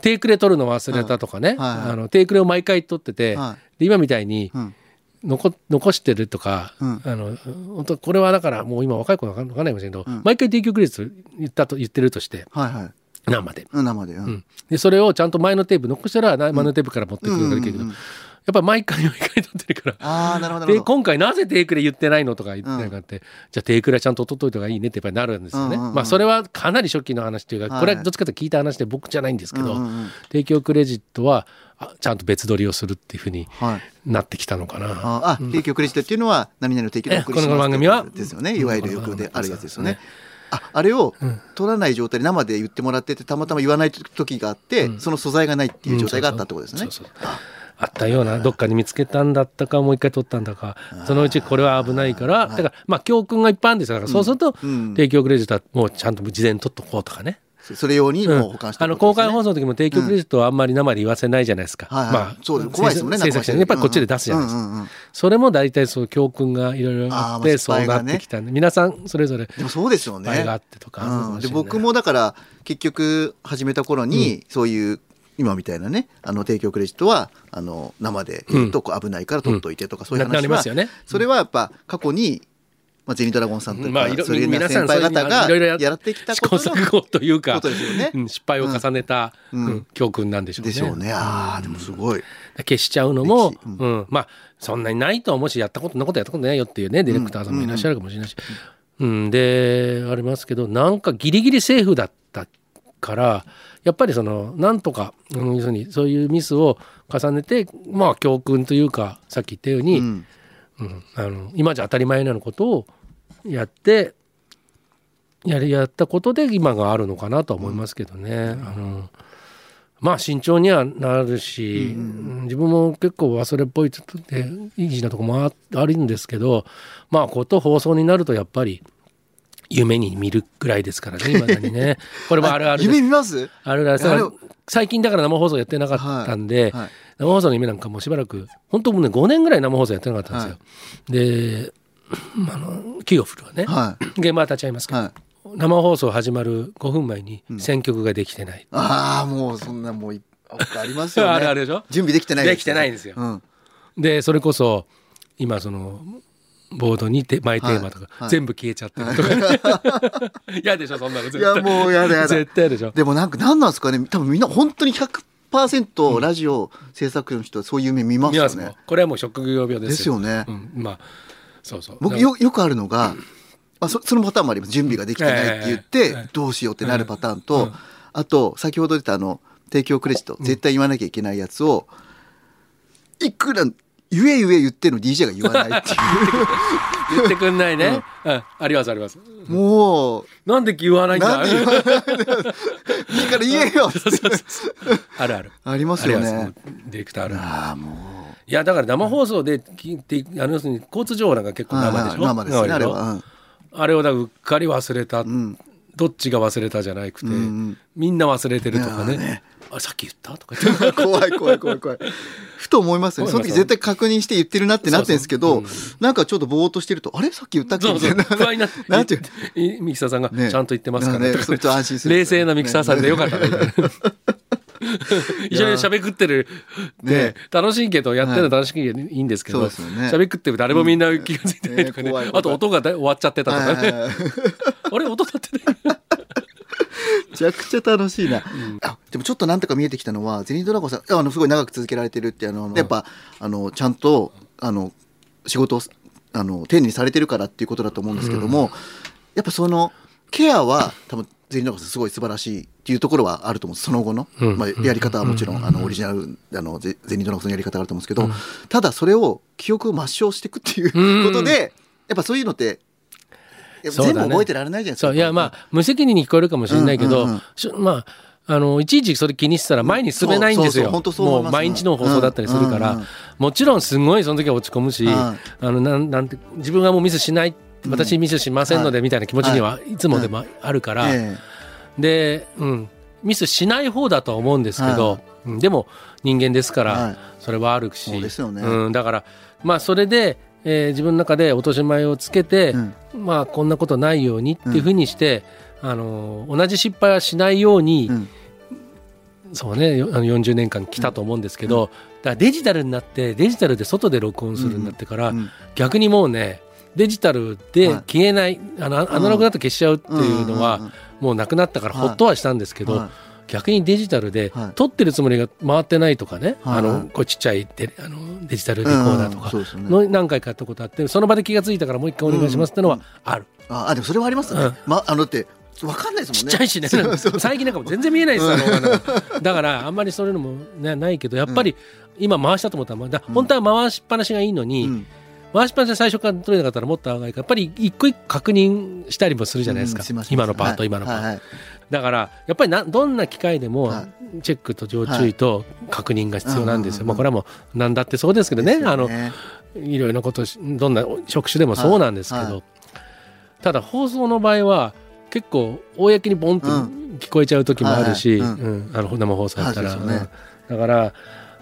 テイクレ取るの忘れたとかね、はいあのテイクレを毎回取ってて、はで今みたいにうん残残してるとか、うん。あの本当これはだからもう今若い子は分かんないかもしれないけど、毎回提供クレジット言ったと言ってるとしてはいはい。生で。うん生でううん。ん、でそれをちゃんと前のテープ残したら前のテープから持ってくるけど、うんうんうんやっぱ毎回毎回取ってるからああなるほどで今回なぜテイクレ言ってないのとか言ってないかって、じゃあテイクレちゃんと取っといた方がいいねってやっぱりなるんですよね。うんうんうん。まあそれはかなり初期の話というか、はい。これはどっちかというと聞いた話で僕じゃないんですけど、うんうんうん。提供クレジットはあちゃんと別撮りをするっていうふうにはい。なってきたのかな。ああ提供クレジットっていうのは何々の提供でこの番組はですよね。いわゆる欲であるやつですよね。ねああれを取らない状態で生で言ってもらっててたまたま言わない時があって、その素材がないっていう状態があったってことですね、あったようなどっかに見つけたんだったかもう一回取ったんだかそのうちこれは危ないからだからまあ教訓がいっぱいあるんですよ。だからそうするとうん。提供クレジットはもうちゃんと事前に取っとこうとかねそれ用にもう保管してあの公開放送の時も提供クレジットはあん。まり生で言わせないじゃないですか。はいはい。まあ、そうです怖いですもんね制作者にやっぱりこっちで出すじゃないですか。うんうんうんそれも大体そう教訓がいろいろあってまあそうなってきたんで、皆さんそれぞれでもそうですよね。があってとかうん、で僕もだから結局始めた頃にそういう今みたいなねあの提供クレジットはあの生で言うと危ないから取っといてとかそういう話は、りますよね。それはやっぱ過去に、まあ、ゼニドラゴンさんとか、まあいろそういう皆さん先輩方がやってきた試ことの行錯誤というかうん失敗を重ねた、うん。うん教訓なんでしょうね。でしょうね。ああでもすごい。消しちゃうのも、うん。まあそんなにないともしやったことなことやったことないよっていうねディレクターさんもいらっしゃるかもしれないし、うん。でありますけどなんかギリギリセーフだったからやっぱりそのなんとか、うん、要するにそういうミスを重ねてまあ教訓というかさっき言ったように、うん。うん。あの今じゃ当たり前なのことをやってやりやったことで今があるのかなとは思いますけどね。あのまあ慎重にはなるし、自分も結構忘れっぽいってイージーなとこもああるんですけどまあこと放送になるとやっぱり夢に見るぐらいですからね今だにね。これもあるある夢見ます？あるある。最近だから生放送やってなかったんで、はいはい。生放送の夢なんかもうしばらく本当もうね5年ぐらい生放送やってなかったんですよ。であのキーオフルはね、は現場は立ち会いますけど、はい。生放送始まる5分前に選曲ができてない、ああもうそんなもういありますよね。あるあるでしょ？準備できてないできてないんですよ。うん。でそれこそ今そのボードにてマイテーマとか、はい。はい。全部消えちゃってるとか。嫌でしょそんなの。絶対いやもうやだやだ。絶対でしょ。でもなんか何なんですかね？多分みんな本当に100%ラジオ制作の人はそういう夢見ますよ見ますもんね。これはもう職業病でですよね。うん、まあそうそう。僕よよくあるのが、まあ、そそのパターンもあります。準備ができてないって言って、どうしようってなるパターンと、うん。あと先ほど出たあの提供クレジット絶対言わなきゃいけないやつを、いくら言え言え言ってんの DJ が言わないってい言ってくんないね、うん。ありますあります。うもうなんで言わないんだ？いいいから言えよ あるある。ありますよね。ディレクターある。ああもいやだから生放送で聞いてあの要するに交通情報なんか結う構生でしょ、生ですねあれ生は、うん。あれをだうっかり忘れた、んどっちが忘れたじゃなくて、みんな忘れてるとかね。あさっき言った？とか言って。怖い怖い怖い怖い。ふと思いますよね。その時絶対確認して言ってるなってなってるんですけど、そうそなんかちょっとぼーっとしてると、あれ？さっき言ったっけ？みたいな。不安になってなんていういミキサーさんがね。ちゃんと言ってますからね。とかそれと安心する冷静なミキサーさんでよかったね。みたいな 一緒に喋くってる。ねね。楽しいけどやってるの楽しいけどいいんですけどそうですよね。喋くってる誰もみんな気が付いてないとかね。あと音がだ終わっちゃってたとかね。あれ音立ってない。めちゃくちゃ楽しいな、あでもちょっとなんとか見えてきたのはゼニードラゴンさんあのすごい長く続けられてるってあの、やっぱあのちゃんとあの仕事をあの丁寧にされてるからっていうことだと思うんですけども、やっぱそのケアは多分ゼニードラゴンさんすごい素晴らしいっていうところはあると思う。んですその後の、うん。まあ、やり方はもちろん、あのオリジナルあのゼゼニードラゴンのやり方があると思うんですけど、ただそれを記憶を抹消していくっていうことで、やっぱそういうのって全部覚えてられないじゃないですか。いやまあ無責任に聞こえるかもしれないけど、うんうんまああのいちいちそれ気にしてたら前に進めないんですよ。もう毎日の放送だったりするから、うん。うん。うんもちろんすごいその時は落ち込むし、はいあのなんなんて自分がもうミスしない私ミスしませんのでみたいな気持ちにはい。つもでもあるから、えで、うん、ミスしない方だとは思うんですけど、でも人間ですから、はい。それはあるし。そうですよね。うん、だからまあそれで、えー自分の中で落とし前をつけて、うん。まあこんなことないようにっていうふうにして、あの同じ失敗はしないように、うん。そうねよあの40年間来たと思うんですけど、だデジタルになってデジタルで外で録音するようになってから、うん。逆にもうねデジタルではい。消えない、あのアナログだと消しちゃうっていうのは、もうなくなったからはい。ほっとはしたんですけど、はい。逆にデジタルではい。撮ってるつもりが回ってないとかね、はい。あのこうちっちゃいデあのデジタルレコーダーとうんかの何回かやったことあってその場で気がついたからもう一回お願いしますってのはある。ああでもそれはありますね、うん。まあのだってわかんないですもんね。ちっちゃいしね。最近なんかも全然見えないですあのあのだからあんまりそういうのも、ね、ないけどやっぱり今回したと思ったらまあだ本当は回しっぱなしがいいのに、うん回しっぱなしで最初から取れなかったらもっと長いからやっぱり一個一個確認したりもするじゃないですか、うん今のパート、はい今のパート、はいはい。だからやっぱりなどんな機械でもはチェックと常注意と確認が必要なんですよ、これはもう何だってそうですけどね。ですよあのいろいろなことしどんな職種でもそうなんですけど、ただ放送の場合は結構公にボンとう聞こえちゃう時もあるし、うん。あの生放送やったら、ね。うん。だから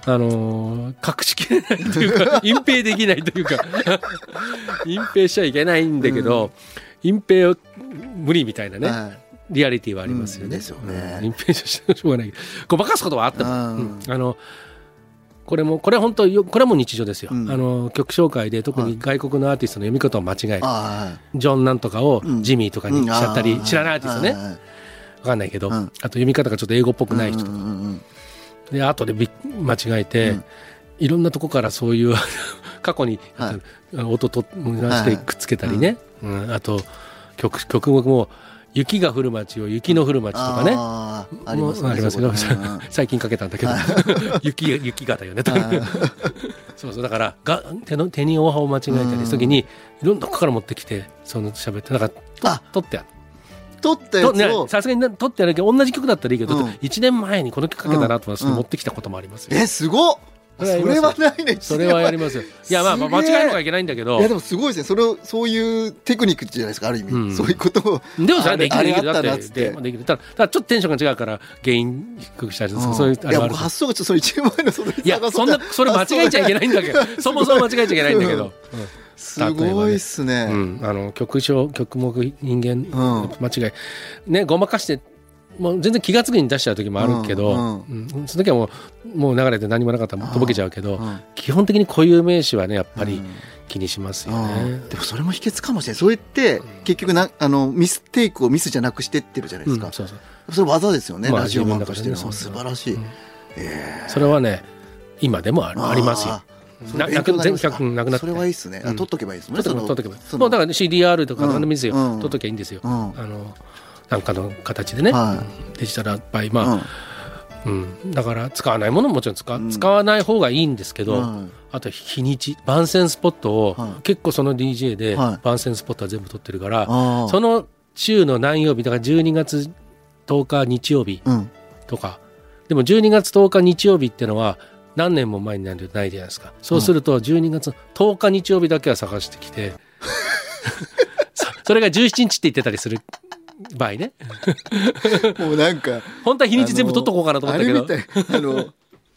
あのー隠しきれないというか 隠蔽できないというか隠蔽しちゃいけないんだけど、隠蔽を無理みたいなね、はい。リアリティはありますよね。うんね。うん。隠蔽してしょうがない。けどごまかすことはあっても、うん。うん。あのこれもこれ本当よこれも日常ですよ、うん。あの曲紹介で特に外国のアーティストの読み方を間違える、あジョンなんとかをうん。ジミーとかにしちゃったり、うん知らないアーティストね、わかんないけど、うん。あと読み方がちょっと英語っぽくない人とか、うんうんうんで後で間違えて、うん。いろんなとこからそういう 過去に、はい。音としてくっつけたりね、うん。あと曲曲目も「雪が降る街を雪の降る街」とかね。ありますもうありますけど、最近かけたんだけど。雪が雪がだよねとかそうそう。だからが手の手にオアハを間違えたりする時にいろんなとこから持ってきてその喋ってだからあ。と取ってある撮ったやつをさすがにな取ってあるけど同じ曲だったらいいけど、うん。1年前にこの曲かけたなと思ってうん持ってきたこともありますよ、えすごっ。そそれはないねそれはやりますよ。いやまあまあ間違えるのはいけないんだけど。いやでもすごいですね。それをそういうテクニックじゃないですかある意味、うん。そういうことを。でもそれはできるできるだってでできる。ただただちょっとテンションが違うから原因低くしたりとか、うん。そういうあれはある発想がちょっとその一年前のそのいやそんなそれ間違えちゃいけないんだけど。そもそも間違えちゃいけないんだけど、すごいっすね、うん。あの曲調曲目人間、うん。間違い。ねごまかしてもう全然気が付くに出しちゃう時もあるけど、ううん。ん。その時はもうもう流れて何もなかったらとぼけちゃうけど、うん。基本的に固有名詞はねやっぱりうん。気にしますようねん。でもそれも秘訣かもしれないそうやって結局なあのミステイクをミスじゃなくしてってるじゃないですか、うん。そうそう。それ技ですよね、まあラジオマンとしての。自分の中でね素晴らしい、うん。えそれはね今でもありますよななくなくなって。それはいいっすね、取っとけばいいです。もん取ね取っとけば。もうだから CDR とか何でもいいですよ、うん。取っときゃいいんですよ、うん。あのなんかの形でね、はデジタル場合まあ、うん。うん、だから使わないものももちろん使,、う。ん。使わない方がいいんですけど、うんあと日にち番宣スポットを、はい。結構その DJ ではい。番宣スポットは全部取ってるから、その週の何曜日だから12月10日日曜日うん。とか。でも12月10日日曜日っていうのは何年も前になるないじゃないですか。そうすると12月10日日曜日だけは探してきてそ それが17日って言ってたりする場合ね。もうなんか本当は日にち全部取っとこうかなと思ったけど。あれみたいあの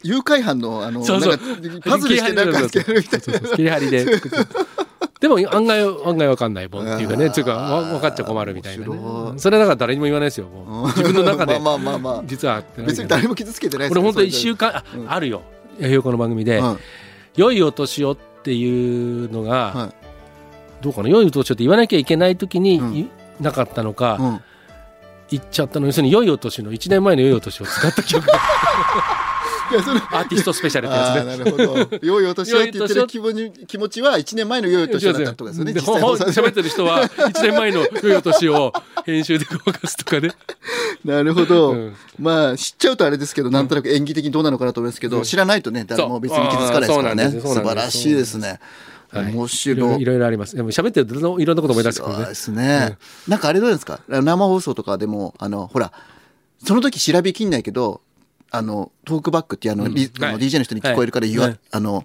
誘拐犯のあのそうそう。パズルしてなんかつけるみたいな。切り張りで。でも案外案外わかんないもんっていうかね。つうかわ分かっちゃ困るみたいなね。それだから誰にも言わないですよ。もう自分の中で。まあまあまあまあ実は別に誰も傷つけてないです俺本当一週週間あうん。あるよひよこの番組でうん「良いお年を」っていうのがはどうかな？良いお年をって言わなきゃいけない時になかったのか言っちゃったの。要するに良いお年の1年前の良いお年を使った記憶が いやそれ。アーティストスペシャルってあやつね。あなるほど。良いお年をって言ってる気持ち気持ちは1年前の良いお年をだったとですよね喋ってる人は1年前の良いお年を編集でごまかすとかね。なるほど、うん。まあ知っちゃうとあれですけどなんとなく演技的にどうなのかなと思いますけど、知らないとね誰も別に傷つかないですからね。素晴らしいですね。はい。面白い。いろいろあります。でも喋ってるといろんなこと思い出してくるね。そうですね、なんかあれどうですか？生放送とかでもあのほらその時調べきんないけどあのトークバックっていうあの、リあのはい。DJ の人に聞こえるから言わ、はい。あの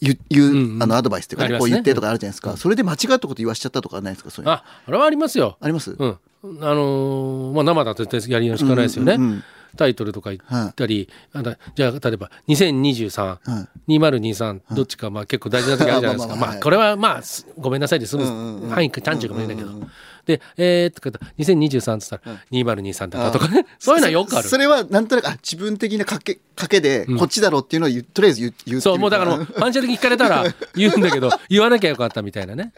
言言う、うんうん。あのアドバイスっていうか、ね、こう言ってとかあるじゃないですか、それで間違ったこと言わしちゃったとかないですかそういうの。ああれはありますよ。あります、うん。あのーまあ生だと絶対やりようしかないですよね、うんうんうんタイトルとか言ったり、あのじゃあ例えば2023、2023どっちかまあ結構大事な時あるじゃないですか。まあまあまあはいまあこれはまあすごめんなさいで済むうんうんうん範囲単純かもしれないけど、でえー、とか2023って言ったら2023だったとかね。そういうのはよくある。そそれはなんとなくあ自分的な賭け賭けでこっちだろうっていうのをとりあえず言うそうもうだからもう反射的に聞かれたら言うんだけど 言わなきゃよかったみたいなね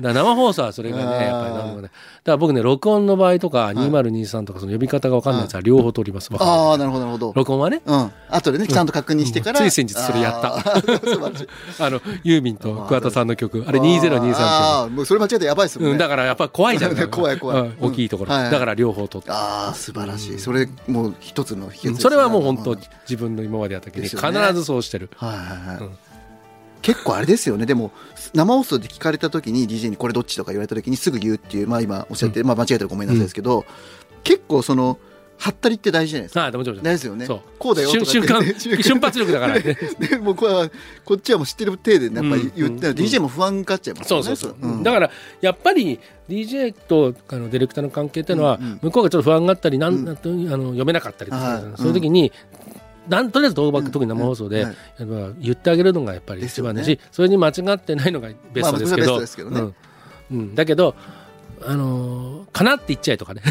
生放送はそれがねやっぱりなんね。だから僕ね録音の場合とか2023とかその呼び方が分かんないやつは両方取りますああなるほどなるほど。録音はね。うん。後でねちゃんと確認してから、つい先日それやった。あ のユーミンと桑田さんの曲あれ2023ってああもうそれ間違えたらやばいですもんね、うん、だからやっぱ怖いじゃん。怖い怖い。うん大きいところ、だから両方取って、ああ素晴らしい。それもう一つの秘訣それはもう本当ん。自分の今までやった時に必ずそうしてる、はいはいはい、うん結構あれですよね。でも生放送で聞かれた時に DJ にこれどっちとか言われた時にすぐ言うっていうまあ今おっしゃって、まあ間違えたらごめんなさいですけど、結構そのはったりって大事じゃないですか。ああ大事ですよね。そう。こうだよとか瞬って。瞬間 瞬発力だから。ね でもうこれはこっちはもう知ってる体でねやっぱり言って、うん DJ も不安にかっちゃいますよね。そうそうそう、ん。だからやっぱり DJ とあのディレクターの関係っていうのは、うんうん。向こうがちょっと不安があったりなん、うん。なんとあの読めなかったりとか、はいそうい。う時に、なんとりあえず動画、うん。特に生放送で、うん。はい。やっぱ言ってあげるのがやっぱり一番だし、ですよそれに間違ってないのがベストですけど,、まあですけどねうんうんだけどあのーかなって言っちゃえとかね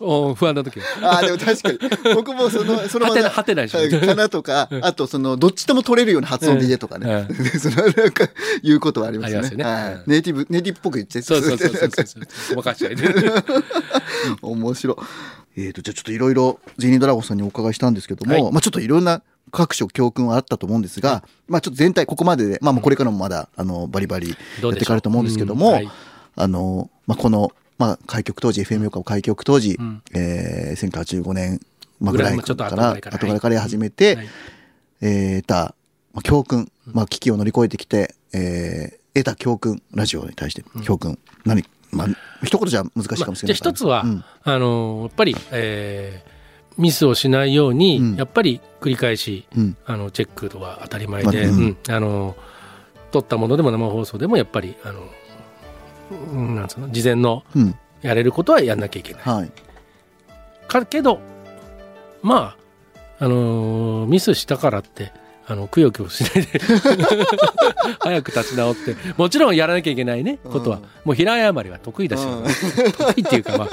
お不安な時はああでも確かに僕もそのそのはてなはてないかなとかあとそのどっちとも取れるような発音で言えとかね、うそのなんか言うことはありますよねねはいうんネイティブネイティブっぽく言っちゃってそうそうそうそうそうそうごまかしちゃいで面白い。えーと、じゃあちょっといろいろ、ゼニードラゴンさんにお伺いしたんですけども、はい。まあちょっといろんな各所教訓はあったと思うんですが、まあちょっと全体ここまでで、まあもうこれからもまだ、あの、バリバリやっていかれると思うんですけども、どうん。はい。あの、まあこの、まあ開局当時、FM 横浜開局当時、ん。えー、1985年、まあ、ぐらいから、後からから始めて、はい。えた、まあ、教訓、まあ危機を乗り越えてきて、えー得た教訓、ラジオに対して教訓、何、まあ、一言じゃ難しいかもしれないまあじゃあ一つは、うん。あのやっぱり、えーミスをしないように、うん。やっぱり繰り返しうん。あのチェックは当たり前で、まあうん。うん。あの撮ったものでも生放送でもやっぱりあの、うんなんつうの事前のうん、やれることはやんなきゃいけない。はい。かけどまああのーミスしたからってあのくよくよしないで。早く立ち直って。もちろんやらなきゃいけないね。ことは、うんもう平謝りは得意だし、うん。得意っていうかまあ、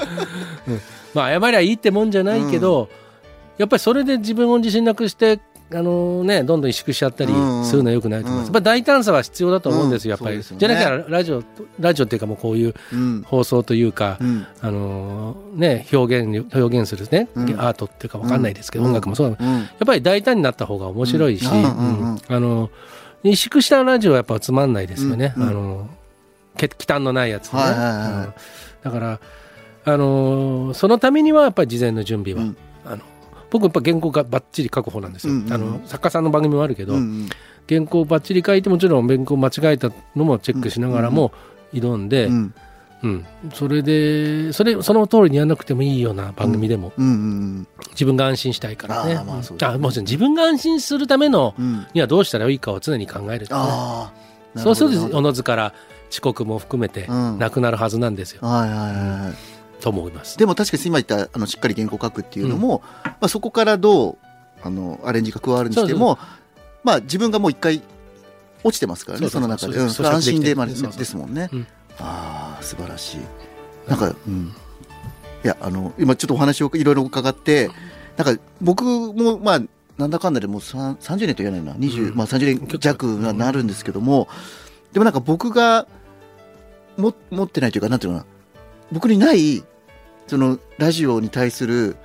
うん。まあ謝りゃいいってもんじゃないけど、やっぱりそれで自分を自信なくしてあのね、どんどん萎縮しちゃったりうんするのはよくないと思います。うん。やっぱ大胆さは必要だと思うんですよ、やっぱり。うんそうですじゃなきゃラジオ、ラジオっていうかもうこういううん。放送というか、うん。あのね、表現に表現するね、うん。アートっていうかわかんないですけど、うん。音楽もそう、やうん。っぱり大胆になった方が面白いし、あの萎縮したラジオはやっぱつまんないですよね、あのけ忌憚のないやつね、だからあのそのためにはやっぱり事前の準備は、僕やっぱ原稿がばっちり書く方なんですよ、うんうんうんあの作家さんの番組もあるけど、うん原稿ばっちり書いてもちろん原稿間違えたのもチェックしながらも挑んで、うん。うん、それでそれその通りにやらなくてもいいような番組でも、うん。うん。自分が安心したいからねあーまああもちろん自分が安心するためのうん。にはどうしたらいいかを常に考えるとね、ああ。そうするとおのずから遅刻も含めてうんなくなるはずなんですよ、どはいはいはい。と思います。でも確かに今言ったあのしっかり原稿書くっていうのも、まあ、そこからどうあのアレンジが加わるにしてもまあ自分がもう一回落ちてますからねその中で、そううん。それ安心でまあですもんね、うん。ああ素晴らしい。なんかうん。いやあの今ちょっとお話をいろいろ伺ってなんか僕もまあなんだかんだでもうさん30年と言わないな。20、うん。まあ、30年弱になるんですけども、でもなんか僕がも持ってないというかなんていうのかな僕にないそのラジオに対する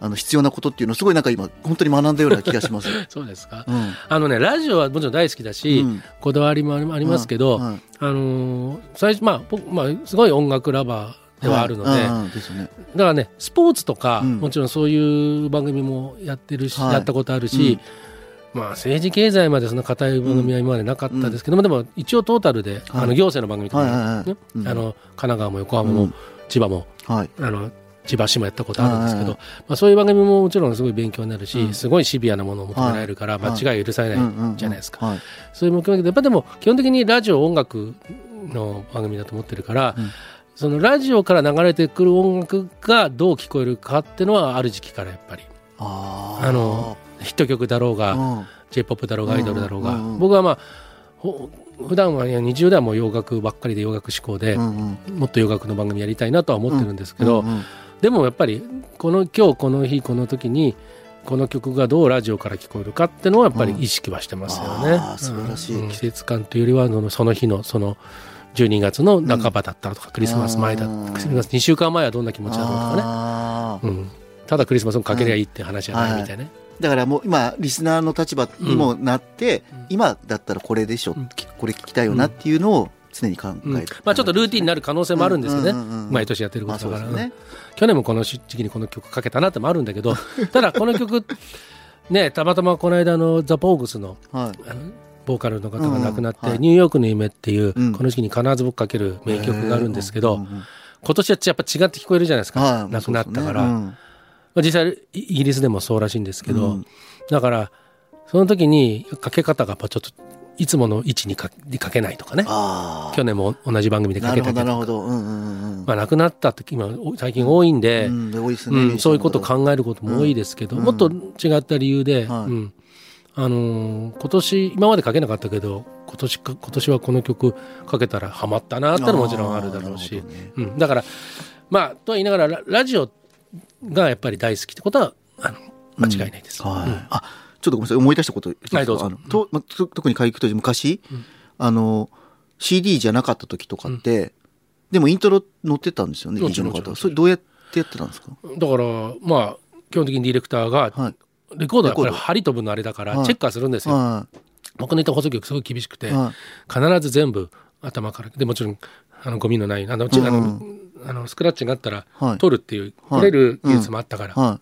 あの必要なことっていうのをすごいなんか今本当に学んだような気がします。そうですか？うん。あのねラジオはもちろん大好きだし、うん。こだわりもありますけど、うん。うんあのー最初まあ僕、まあ、すごい音楽ラバーではあるので、でね。だからねスポーツとか、うん。もちろんそういう番組もやってるし、はい。やったことあるし、まあ、政治経済までそんな硬い番組は今までなかったですけども、でも一応トータルで、はい。あの行政の番組とかねうん。あの神奈川も横浜も、うん。千葉もはい。あの千葉市もやったことあるんですけど、まあ、そういう番組ももちろんすごい勉強になるし、うん。すごいシビアなものを求められるから、はい。間違い許されうんうんうん。ないじゃないですか。はい。そういう目標だけどやっぱでも基本的にラジオ音楽の番組だと思ってるから、うん。そのラジオから流れてくる音楽がどう聞こえるかっていうのはある時期からやっぱりああのヒット曲だろうが、うん。J p o p だろうがアイドルだろうが、うんうん。うん僕はまあほ普段はね20代はもう洋楽ばっかりで洋楽志向で、うんうん。もっと洋楽の番組やりたいなとは思ってるんですけど、うんうんでもやっぱりこの今日この日この時にこの曲がどうラジオから聞こえるかっていうのはやっぱり意識はしてますよね。素晴らしい。うん。季節感というよりはそのその日のその12月の半ばだったらとか、クリスマス前だうんクリスマス2週間前はどんな気持ちだろうとかね、ただクリスマスをかけりゃいいって話じゃないみたいなね。だからもう今リスナーの立場にもなって、うん。今だったらこれでしょ、うん。きこれ聞きたいよなっていうのを常に考えて、うん。まあ、ちょっとルーティンになる可能性もあるんですよね、毎年やってるこまあとだから、ね、去年もこの時期にこの曲かけたなってもあるんだけど ただこの曲ねたまたまこの間のザ・ポーグスのはい。あのボーカルの方が亡くなって、うんうんはい。ニューヨークの夢っていう、うん。この時期に必ず僕かける名曲があるんですけど、今年はやっぱ違って聞こえるじゃないですか、はい。亡くなったから、まあ、実際イギリスでもそうらしいんですけど、うん。だからその時にかけ方がやっぱちょっといつもの位置にかにかけないとかね。あ去年も同じ番組でかけたけどどなるほど。うんうんうんまあ、亡くなったって今最近多いんで、うんうん、そういうことを考えることも多いですけど、うん。もっと違った理由で、はい。うん。あのー今年今までかけなかったけど今年か今年はこの曲かけたらハマったなってのももちろんあるだろうし。ね。うん、だからまあとは言いながらララジオがやっぱり大好きってことはあの間違いないです。はい。うん。あちょっとごめんなさい。思い出したことはいどうとまと特に会議と昔、あの CD じゃなかった時とかって、でもイントロ載ってたんですよねも DJ の方。それどうやってやってたんですか？だからまあ基本的にディレクターがはい。レコードはやっぱりレコード。針飛ぶのあれだからはい。チェックはするんですよ。は僕の言った放送局すごい厳しくて、必ず全部頭から。でもちろんあのゴミのないあのうんあのあのスクラッチがあったらはい。取るっていう、はい。取れる技術もあったから、い。は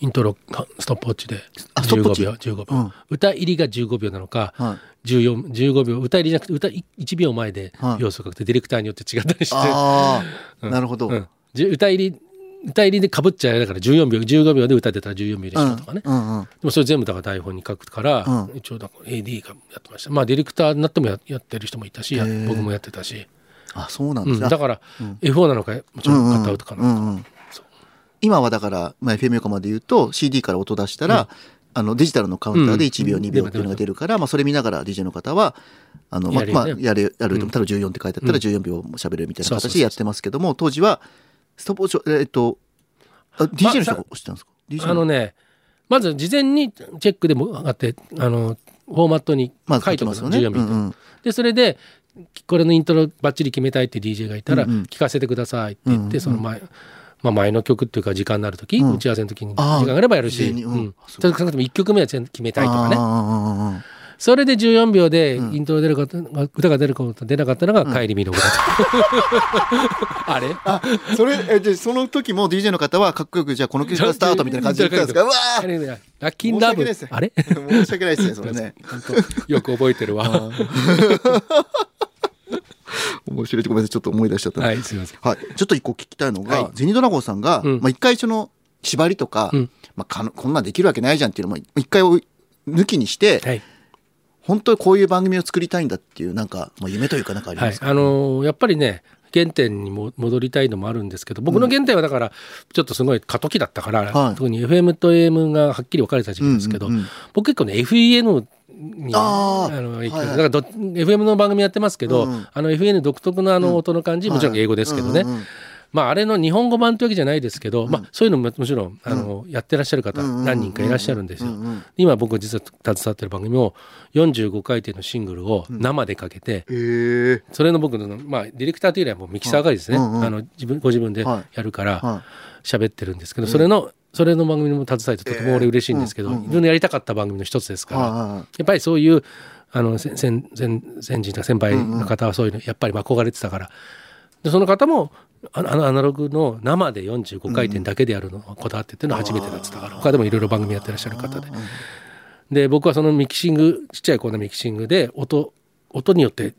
イントロがストップウォッチで。あストップウォッチ？15秒15秒、うん。歌入りが15秒なのか、い。はい14 15秒歌入りじゃなくて歌1秒前ではい。要素が書くてディレクターによって違ったりして、なるほど、歌入り歌入りでかぶっちゃうだから14秒15秒で歌出たら14秒でしょとかね、うんうんでもそれ全部だから台本に書くから、うん。一応だから AD がやってました。まあディレクターになってもややってる人もいたし僕もやってたし、あそうなんですね、うん、だから、F4 なのかもちろん片歌かな、うんうんうん。今はだから、まあ、FM 横まで言うと CD から音出したら、あのデジタルのカウンターで1秒、うん。2秒っていうのが出る。から、まあ、それ見ながら DJ の方はあのまあまあやるやれやるとうん。例えば14って書いてあったら14秒も喋れるみたいな形でやってますけども当時はストップウォッチえっとあ DJ の人が押してたんですか？DJ あのねまず事前にチェックでもあってあのフォーマットに書いてますよね。14秒って、うんうん。でそれでこれのイントロバッチリ決めたいって DJ がいたら、聞かせてくださいって言って、うんうんその前、まあ、前の曲っていうか時間になる時、うん。打ち合わせの時に時間があればやるし、うん。うん。くとも1曲目は全部決めたいとかねそれで14秒でうん。イントロ出るか、歌が出るか出なかったのが帰り見の歌と、あれ？あーそれえじゃあその時も DJ の方はかっこよくじゃあこの曲がスタートみたいな感じで言ったんですか？うわあれラッキーラブ。あれ？ー申し訳ないですねそれね。よく覚えてるわ。は 面白い。ごめんなさいちょっと思い出しちゃった、いすいません。はい、ちょっと一個聞きたいのが、はい。ゼニドラゴンさんが、うん。まあ、一回その縛りとか、うん。まあ、こんなんできるわけないじゃんっていうのも一回を抜きにして、はい本当にこういう番組を作りたいんだっていうなんか、まあ、夢というかなんかありはいます、か、あのーやっぱりね原点にも戻りたいのもあるんですけど僕の原点はだからちょっとすごい過渡期だったから、はい。特に FM と AM がはっきり分かれた時期ですけど、うんうんうん。僕結構ね FEN にあー。のはいはい。だからど FM の番組やってますけど、うんうん。あの FN 独特のあの音の感じ、もちろん英語ですけどね、うんうんうんまあ、あれの日本語版というわけじゃないですけど、まあ、そういうのももちろんあの、やってらっしゃる方何人かいらっしゃるんですよ。今僕実は携わってる番組も45回転のシングルを生でかけて、それの僕の、まあ、ディレクターというよりはもうミキサーがですね、あの自分ご自分ではい。やるからは喋ってるんですけど、それのそれの番組にも携えてとても俺嬉しいんですけど、自分のやりたかった番組の一つですいから、やっぱりそういうあの先先先先人とか先輩の方はそういうのやっぱり憧れてたから。でその方もあのアナログの生で45回転だけでやるのをこだわってっていうのは初めてだってたから。他でもいろいろ番組やってらっしゃる方で。で僕はそのミキシングちっちゃい子のミキシングで音音によって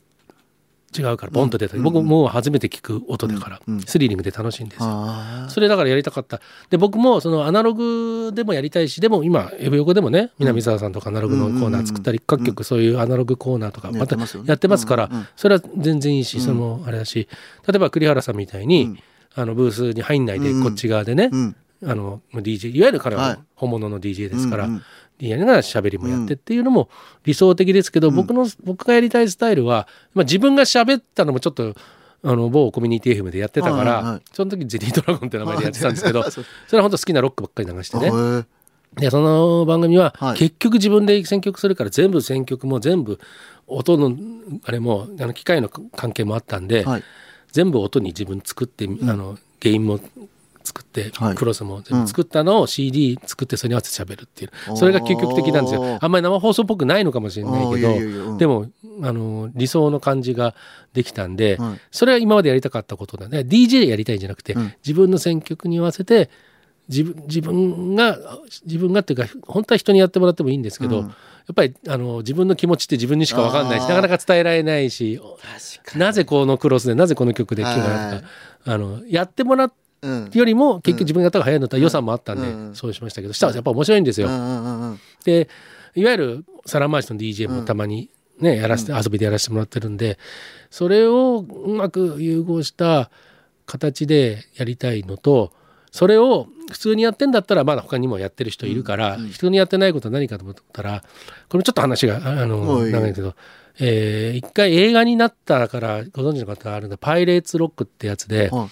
違うからボンと出た。り、僕もう初めて聞く音だから、スリリングで楽しいんですよ。あそれだからやりたかった。で、僕もそのアナログでもやりたいし、でも今、F 横でもね、南沢さんとかアナログのコーナー作ったり、各局そういうアナログコーナーとか、やまたやってますからうんうん、それは全然いいし、そのあれだし、例えば栗原さんみたいに、あのブースに入んないで、こっち側でねう、ん。あの DJ、いわゆる彼ははい。本物の DJ ですからうんうん、やりながら喋りもやってっていうのも理想的ですけど、僕の、僕がやりたいスタイルは、まあ自分が喋ったのもちょっと、あの某コミュニティ FM でやってたからはいはい。はいその時ゼリードラゴンって名前でやってたんですけど はいそれは本当好きなロックばっかり流してね。でその番組ははい。結局自分で選曲するから全部選曲も全部音のあれもあの機械の関係もあったんで、はい。全部音に自分作って、あのゲインも作って、はい。クロスも全部作ったのを CD 作ってそれに合わせて喋るっていう。それが究極的なんですよ。あんまり生放送っぽくないのかもしれないけどでもあの理想の感じができたんで、はい。それは今までやりたかったことだね。DJ やりたいんじゃなくて、ん。自分の選曲に合わせて自分自分が自分がっていうか本当は人にやってもらってもいいんですけど、うん。っぱりあの自分の気持ちって自分にしか分かんないしなかなか伝えられないしなぜこのクロスでなぜこの曲で決まるはい。かあのやってもらううんよりも結局自分がやった方が早いんだったら予算もあったんで、うんそうしましたけどしたらやっぱ面白いんですよ。うんうんうんうん。でいわゆる皿回しの DJ もたまにね、やらせて遊びでやらせてもらってるんでそれをうまく融合した形でやりたいのとそれを普通にやってんだったらまだ他にもやってる人いるから、普通にやってないことは何かと思ったらこれちょっと話がああのはい。長いけど、えー一回映画になったからご存知の方があるんだ「パイレーツ・ロック」ってやつで、はい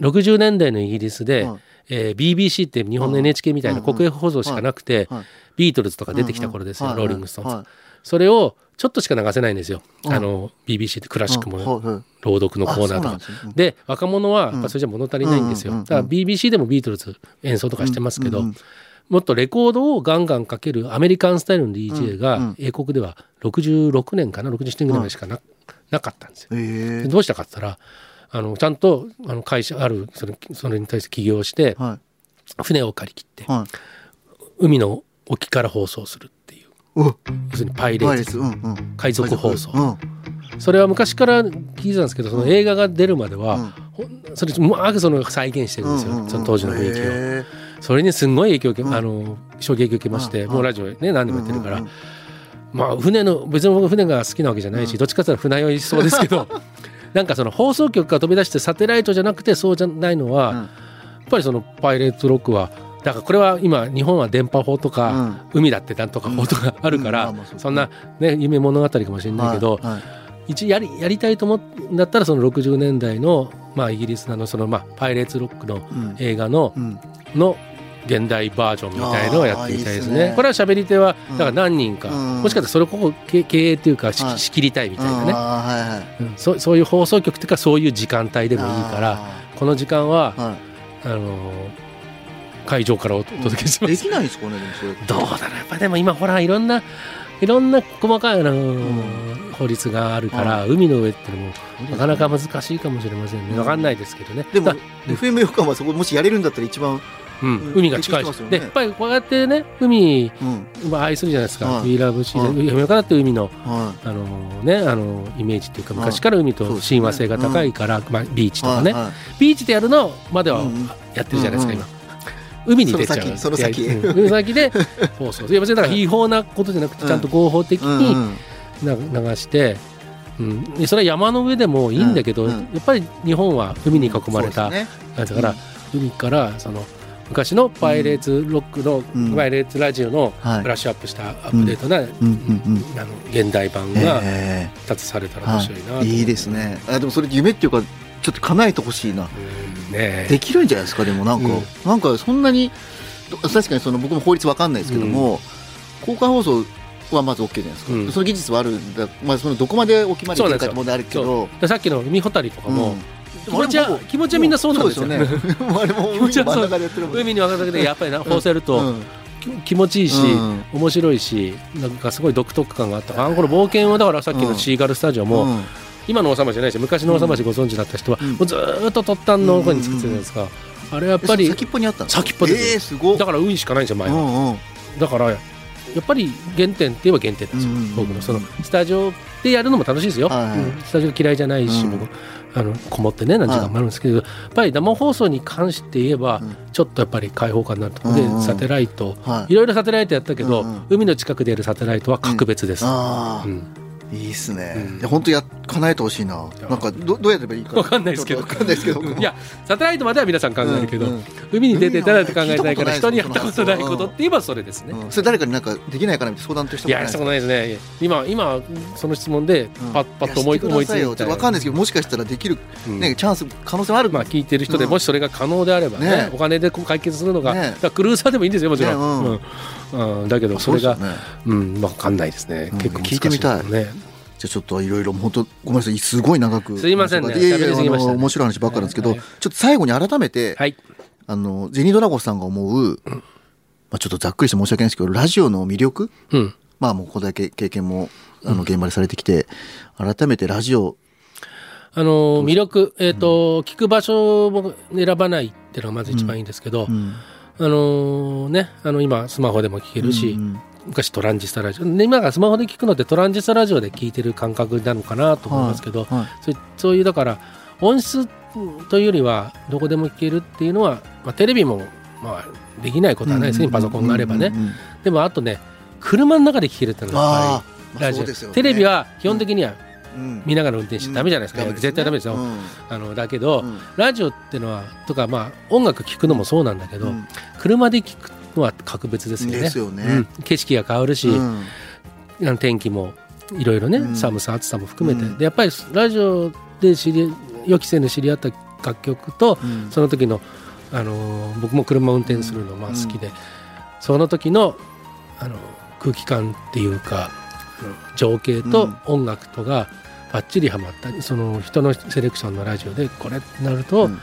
60年代のイギリスで、はい。えー BBC って日本の NHK みたいな国営放送しかなくて、はい。ビートルズとか出てきた頃ですよ、ローリング・ストーンズ、はい。それをちょっとしか流せないんですよ、うん。あの BBC ってクラシックも、朗読のコーナーとか。で若者はやっぱそれじゃ物足りないんですよ、だから BBC でもビートルズ演奏とかしてますけど、もっとレコードをガンガンかけるアメリカンスタイルの DJ がん英国では66年かな67年ぐらいしかな,、なかったんですよ。どうしたかったらあのちゃんとあの会社あるそれそれに対して起業してー、は船を借り切っていはい。海の沖から放送するっていう。要するにパイレーツ。うんうん。海賊放送。うん。それは昔から聞いてたんですけどその映画が出るまでは、うん。それうまくその再現してるんですよ、うんうんうんその当時の雰囲気を。へそれにすんごい影響を受け、うん。あの衝撃を受けまして、うん。もうラジオね何でもやってるから、まあ船の別に僕船が好きなわけじゃないし、どっちかっていうと船酔いしそうですけど なんかその放送局から飛び出してサテライトじゃなくてそうじゃないのは、うん。やっぱりそのパイレーツロックはだからこれは今日本は電波法とか、海だってなんとか法とかあるから、そんな、ね、夢物語かもしれないけど、一やりやりたいと思うんだったらその60年代の、まあ、イギリスのその、まあ、パイレーツロックのうん。映画の,、うん。の現代バージョンみたいのをやってみたいですね。いいですね。これは喋り手はうん。だから何人か、うん。もしかしたらそれここ経経営っていうかし、はい。仕切りたいみたいなね、はいはい。うんそうそういう放送局っていうかそういう時間帯でもいいからあこの時間は、ーはい。あのー会場からお届けします。できないんですかねでもそれ。どうだろう。やっぱでも今ほらいろんないろんな細かいあのー法律があるから、海の上ってのもなかなか難しいかもしれませんね。わかんないですけどね。でもだ FM 横浜はそこもしやれるんだったら一番うん。うん海が近いし、ね。でやっぱりこうやってね海うん。まあ愛するじゃないですか。はい。We love sea はい。で、かだって海のはあのーねあのーイメージっていうか昔から海と親和性が高いから、まあビーチいとかね、ビーチでやるのまではやってるじゃないですか、今。海に出ちゃう。その先その先。で放送。いや別にだから違法なことじゃなくて、ちゃんと合法的うんに流して、うん、でそれは山の上でもいいんだけど、やっぱり日本は海に囲まれた、だから、海からその昔のパイレーツロックの、うん。パイレーツラジオのはい。ブラッシュアップしたアップデートな、うん。うん。うん。あの現代版がえ立つされたえら面白いなはい。いいですね。あでもそれ夢っていうかちょっと叶えてほしいな。うん。ねできるんじゃないですかでもなんか、うん。なんかそんなに確かにその僕も法律わかんないですけども、公開放送はまず OK じゃないですか、うん。その技術はあるんだ、まあ、そのどこまでお決まりできるかって問題あるけそどさっきの海ほたりとかも、うん気持ちは気持ちはみんなそうなんですよ。ね。あれも気持ちはそう。真ん中でやってるもんね海に渡るだけでやっぱりな放せると、うん。き気持ちいいし、うん。面白いしなんかすごい独特感があった。あの頃冒険はだからさっきのシーガルスタジオも、うん。今の王様じゃないし昔の王様じご存知だった人は、うん。もうずーっと突端の方に作ってたじゃないですか、あれやっぱりえ先っぽにあった先っぽですえー、すだから運しかないんですよ前は、うんうん。だからやっぱり原点って言えば原点なんですよ、僕の。そのスタジオでやるのも楽しいですよ、はいスタジオ嫌いじゃないし、うん。僕あのこもってね何時間もあるんですけど、やっぱり生放送に関して言えば、うん。ちょっとやっぱり開放感になるところで、サテライト、はい。いろいろサテライトやったけど、海の近くでやるサテライトは格別です。うんいいっすね、うん。本当や叶えてほしいな。なんかどどうやればいいか。わかんないですけど。わかんないですけど。いやサテライトまでは皆さん考えるけど、うん。うん海に出てたらって考えないから人にやったことないことって言えばそれですね。うん。それ誰かになんかできないかなって相談としてもいやしたことないですね。今今その質問でパッパッと思い思いついよちょたっとわかんないですけどもしかしたらできる、うん。ねチャンス可能性はある。まあ聞いてる人でうん。もしそれが可能であればねね。お金でこう解決するのが、ね。クルーザーでもいいんですよもちろん、ねうん。うん。だけどそれがそうんわかんないですね、うん結構聞いてみたい。ねじゃあちょっといろいろ本当ごめんなさいすごい長くすいませんね。いやいやあの面白い話ばっかなんですけど、はい。はいちょっと最後に改めて、はい。あのゼニドラゴンさんが思う、まあ、ちょっとざっくりして申し訳ないですけどラジオの魅力？うん。まあもうこれだけ経験もあの現場でされてきて、改めてラジオあの魅力、えっと聞く場所を選ばないっていうのがまず一番いいんですけど、うん。あのねあの今スマホでも聞けるし、うん昔トランジスタラジオ。で今がスマホで聞くのってトランジスタラジオで聞いてる感覚なのかなと思いますけど、はいはい。そういそういうだから音質というよりはどこでも聞けるっていうのは、まあ、テレビもまあできないことはないですね、パソコンがあればね、でもあとね車の中で聞けるっていうのはやっあぱりラジオ、ね。テレビは基本的にはうん。見ながら運転しちゃダメじゃないですか、うん絶対ダメですよ、うん。あのだけど、うん。ラジオってのはとかまあ音楽聴くのもそうなんだけど、うん。車で聴くのは格別ですよね。よね。うん。景色が変わるし、うん。天気もいろいろね、うん。寒さ暑さも含めて、うん。でやっぱりラジオで知り予期せぬ知り合った楽曲と、うん。その時の、あのー僕も車運転するのまあ好きで、その時の、あの空気感っていうか情景と音楽とがバッチリハマった。その人のセレクションのラジオでこれってなると、うん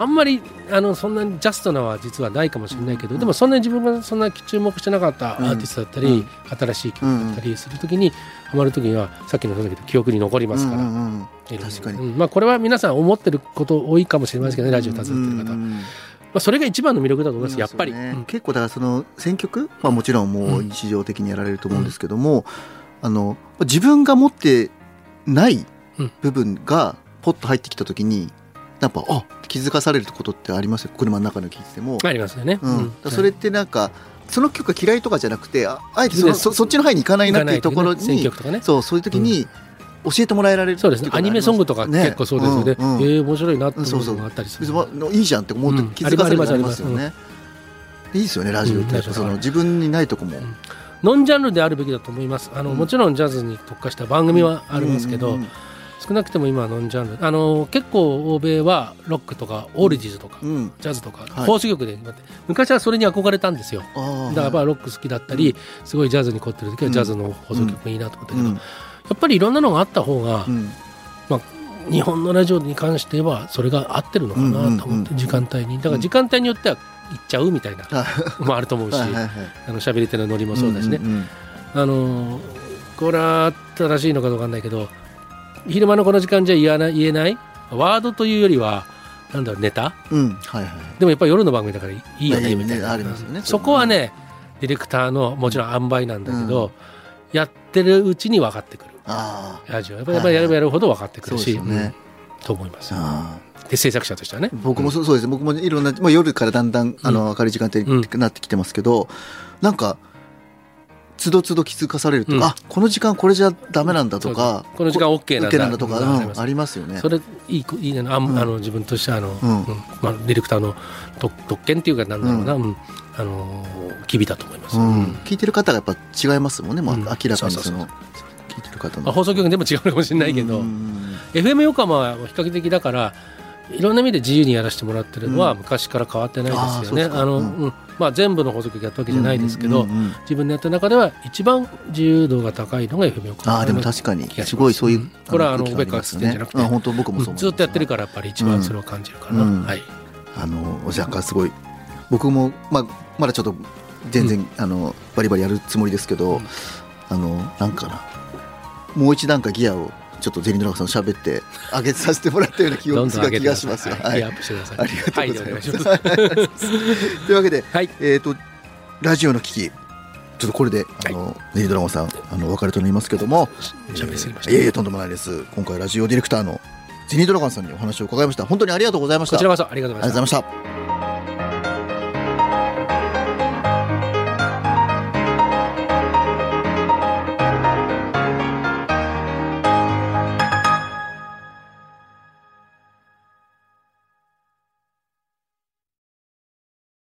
あんまりあのそんなにジャストなは実はないかもしれないけど、でもそんなに自分がそんな注目してなかったアーティストだったり、うん。新しい曲だったりするときに、ハマるときにはさっきの言ったけど記憶に残りますから、確かに。うん。まあ、これは皆さん思ってること多いかもしれませんけどねラジオ携わってる方。まあ、それが一番の魅力だと思いますやっぱり、そうん。結構だからその選曲はもちろんもううん。日常的にやられると思うんですけども、あの自分が持ってないうん。部分がポッと入ってきた時にやっぱあ気づかされることってあります？よ車の中の聞いてても、ありますよね、うん。それってなんかその曲が嫌いとかじゃなくてああえてそそそっちの範囲に行かないなっていうところに、とね選曲とかね。そうそういう時に教えてもらえられるそうですね。アニメソングとかね。結構そうですよね。うんうんえー面白いなってそうそう思うのがあったりする。別にまあいいじゃんって思うとうん。気づかされますよね。いいですよねラジオって、うんその自分にないとこも。ノンジャンルであるべきだと思います。あの、うん。もちろんジャズに特化した番組はあるんですけど、うんうん少なくても今はノンジャンル。あの結構欧米はロックとかオールディーズとか、うん。うんジャズとか、はい。フォース曲で。昔はそれに憧れたんですよ。だからやっぱりロック好きだったり、すごいジャズに凝ってる時はジャズの放送曲もいいなと思ったけど、うん。やっぱりいろんなのがあった方が、うん。まあ、日本のラジオに関してはそれが合ってるのかなと思って、うんうんうん時間帯に。だから時間帯によっては行っちゃうみたいなあもあると思うし、はいあの喋り手のノリもそうだしね、んんあのーこれは正しいのかどうかわかんないけど昼間のこの時間じゃ言わない言えない？ワードというよりはなんだろうネタ？うんうんはいはい。でもやっぱり夜の番組だからいいよねねみたいなありますよねそこはねディレクターのもちろん塩梅なんだけど、やってるうちに分かってくる。あラジオ。やっぱりやればやるほど分かってくるし、ね。うん。と思います。で制作者としてはね。ー僕もそうそうです僕もいろんな、まあ、夜からだんだんあの明るい時間帯になってきてますけど、なんかつどつど気づかされるとうん。か、あこの時間これじゃダメなんだとかこの時間 OK なんだ。なんだとか、うん。うんありますよね。それいいいいね。あ,、あの自分としてはあの、まあ、ディレクターの特特権っていうかなんだろうな、うん。あのー機微だと思います、聞いてる方がやっぱ違いますもんね、まあうん。明らかにその聞いてる方の。まあ、放送局でも違うかもしれないけど、うん。FM 横浜は比較的だからいろんな意味で自由にやらせてもらってるのはうん。昔から変わってないですよね。あの、うん。うん。まあ、全部の放送局やったわけじゃないですけど、自分のやった中では一番自由度が高いのが FM 横浜ああでも確かに。す。すごいそういう、ん。これはあのオベカつ感りますってんじゃなくて、あ本当僕もそうずっとやってるからやっぱり一番それを感じるかな。うん。はい。あのおじゃんかすごい僕も、まあ、まだちょっと全然、あのバリバリやるつもりですけど、うん。あのなんかな。もう一段階ギアをちょっとゼリードラゴンさんと喋って上げさせてもらったような気がしますよ。はい、はいギアアップしてください。ありがとうございはます。というわけで、はいえっ、とラジオの危機ちょっとこれで、あのゼリードラゴンさんあのお別れとなりますけども、喋りすぎましたいえいえとんでもないです。今回ラジオディレクターのゼニードラゴンさんにお話を伺いました。本当にありがとうございました。こちらこそありがとうございましたありがとうございました。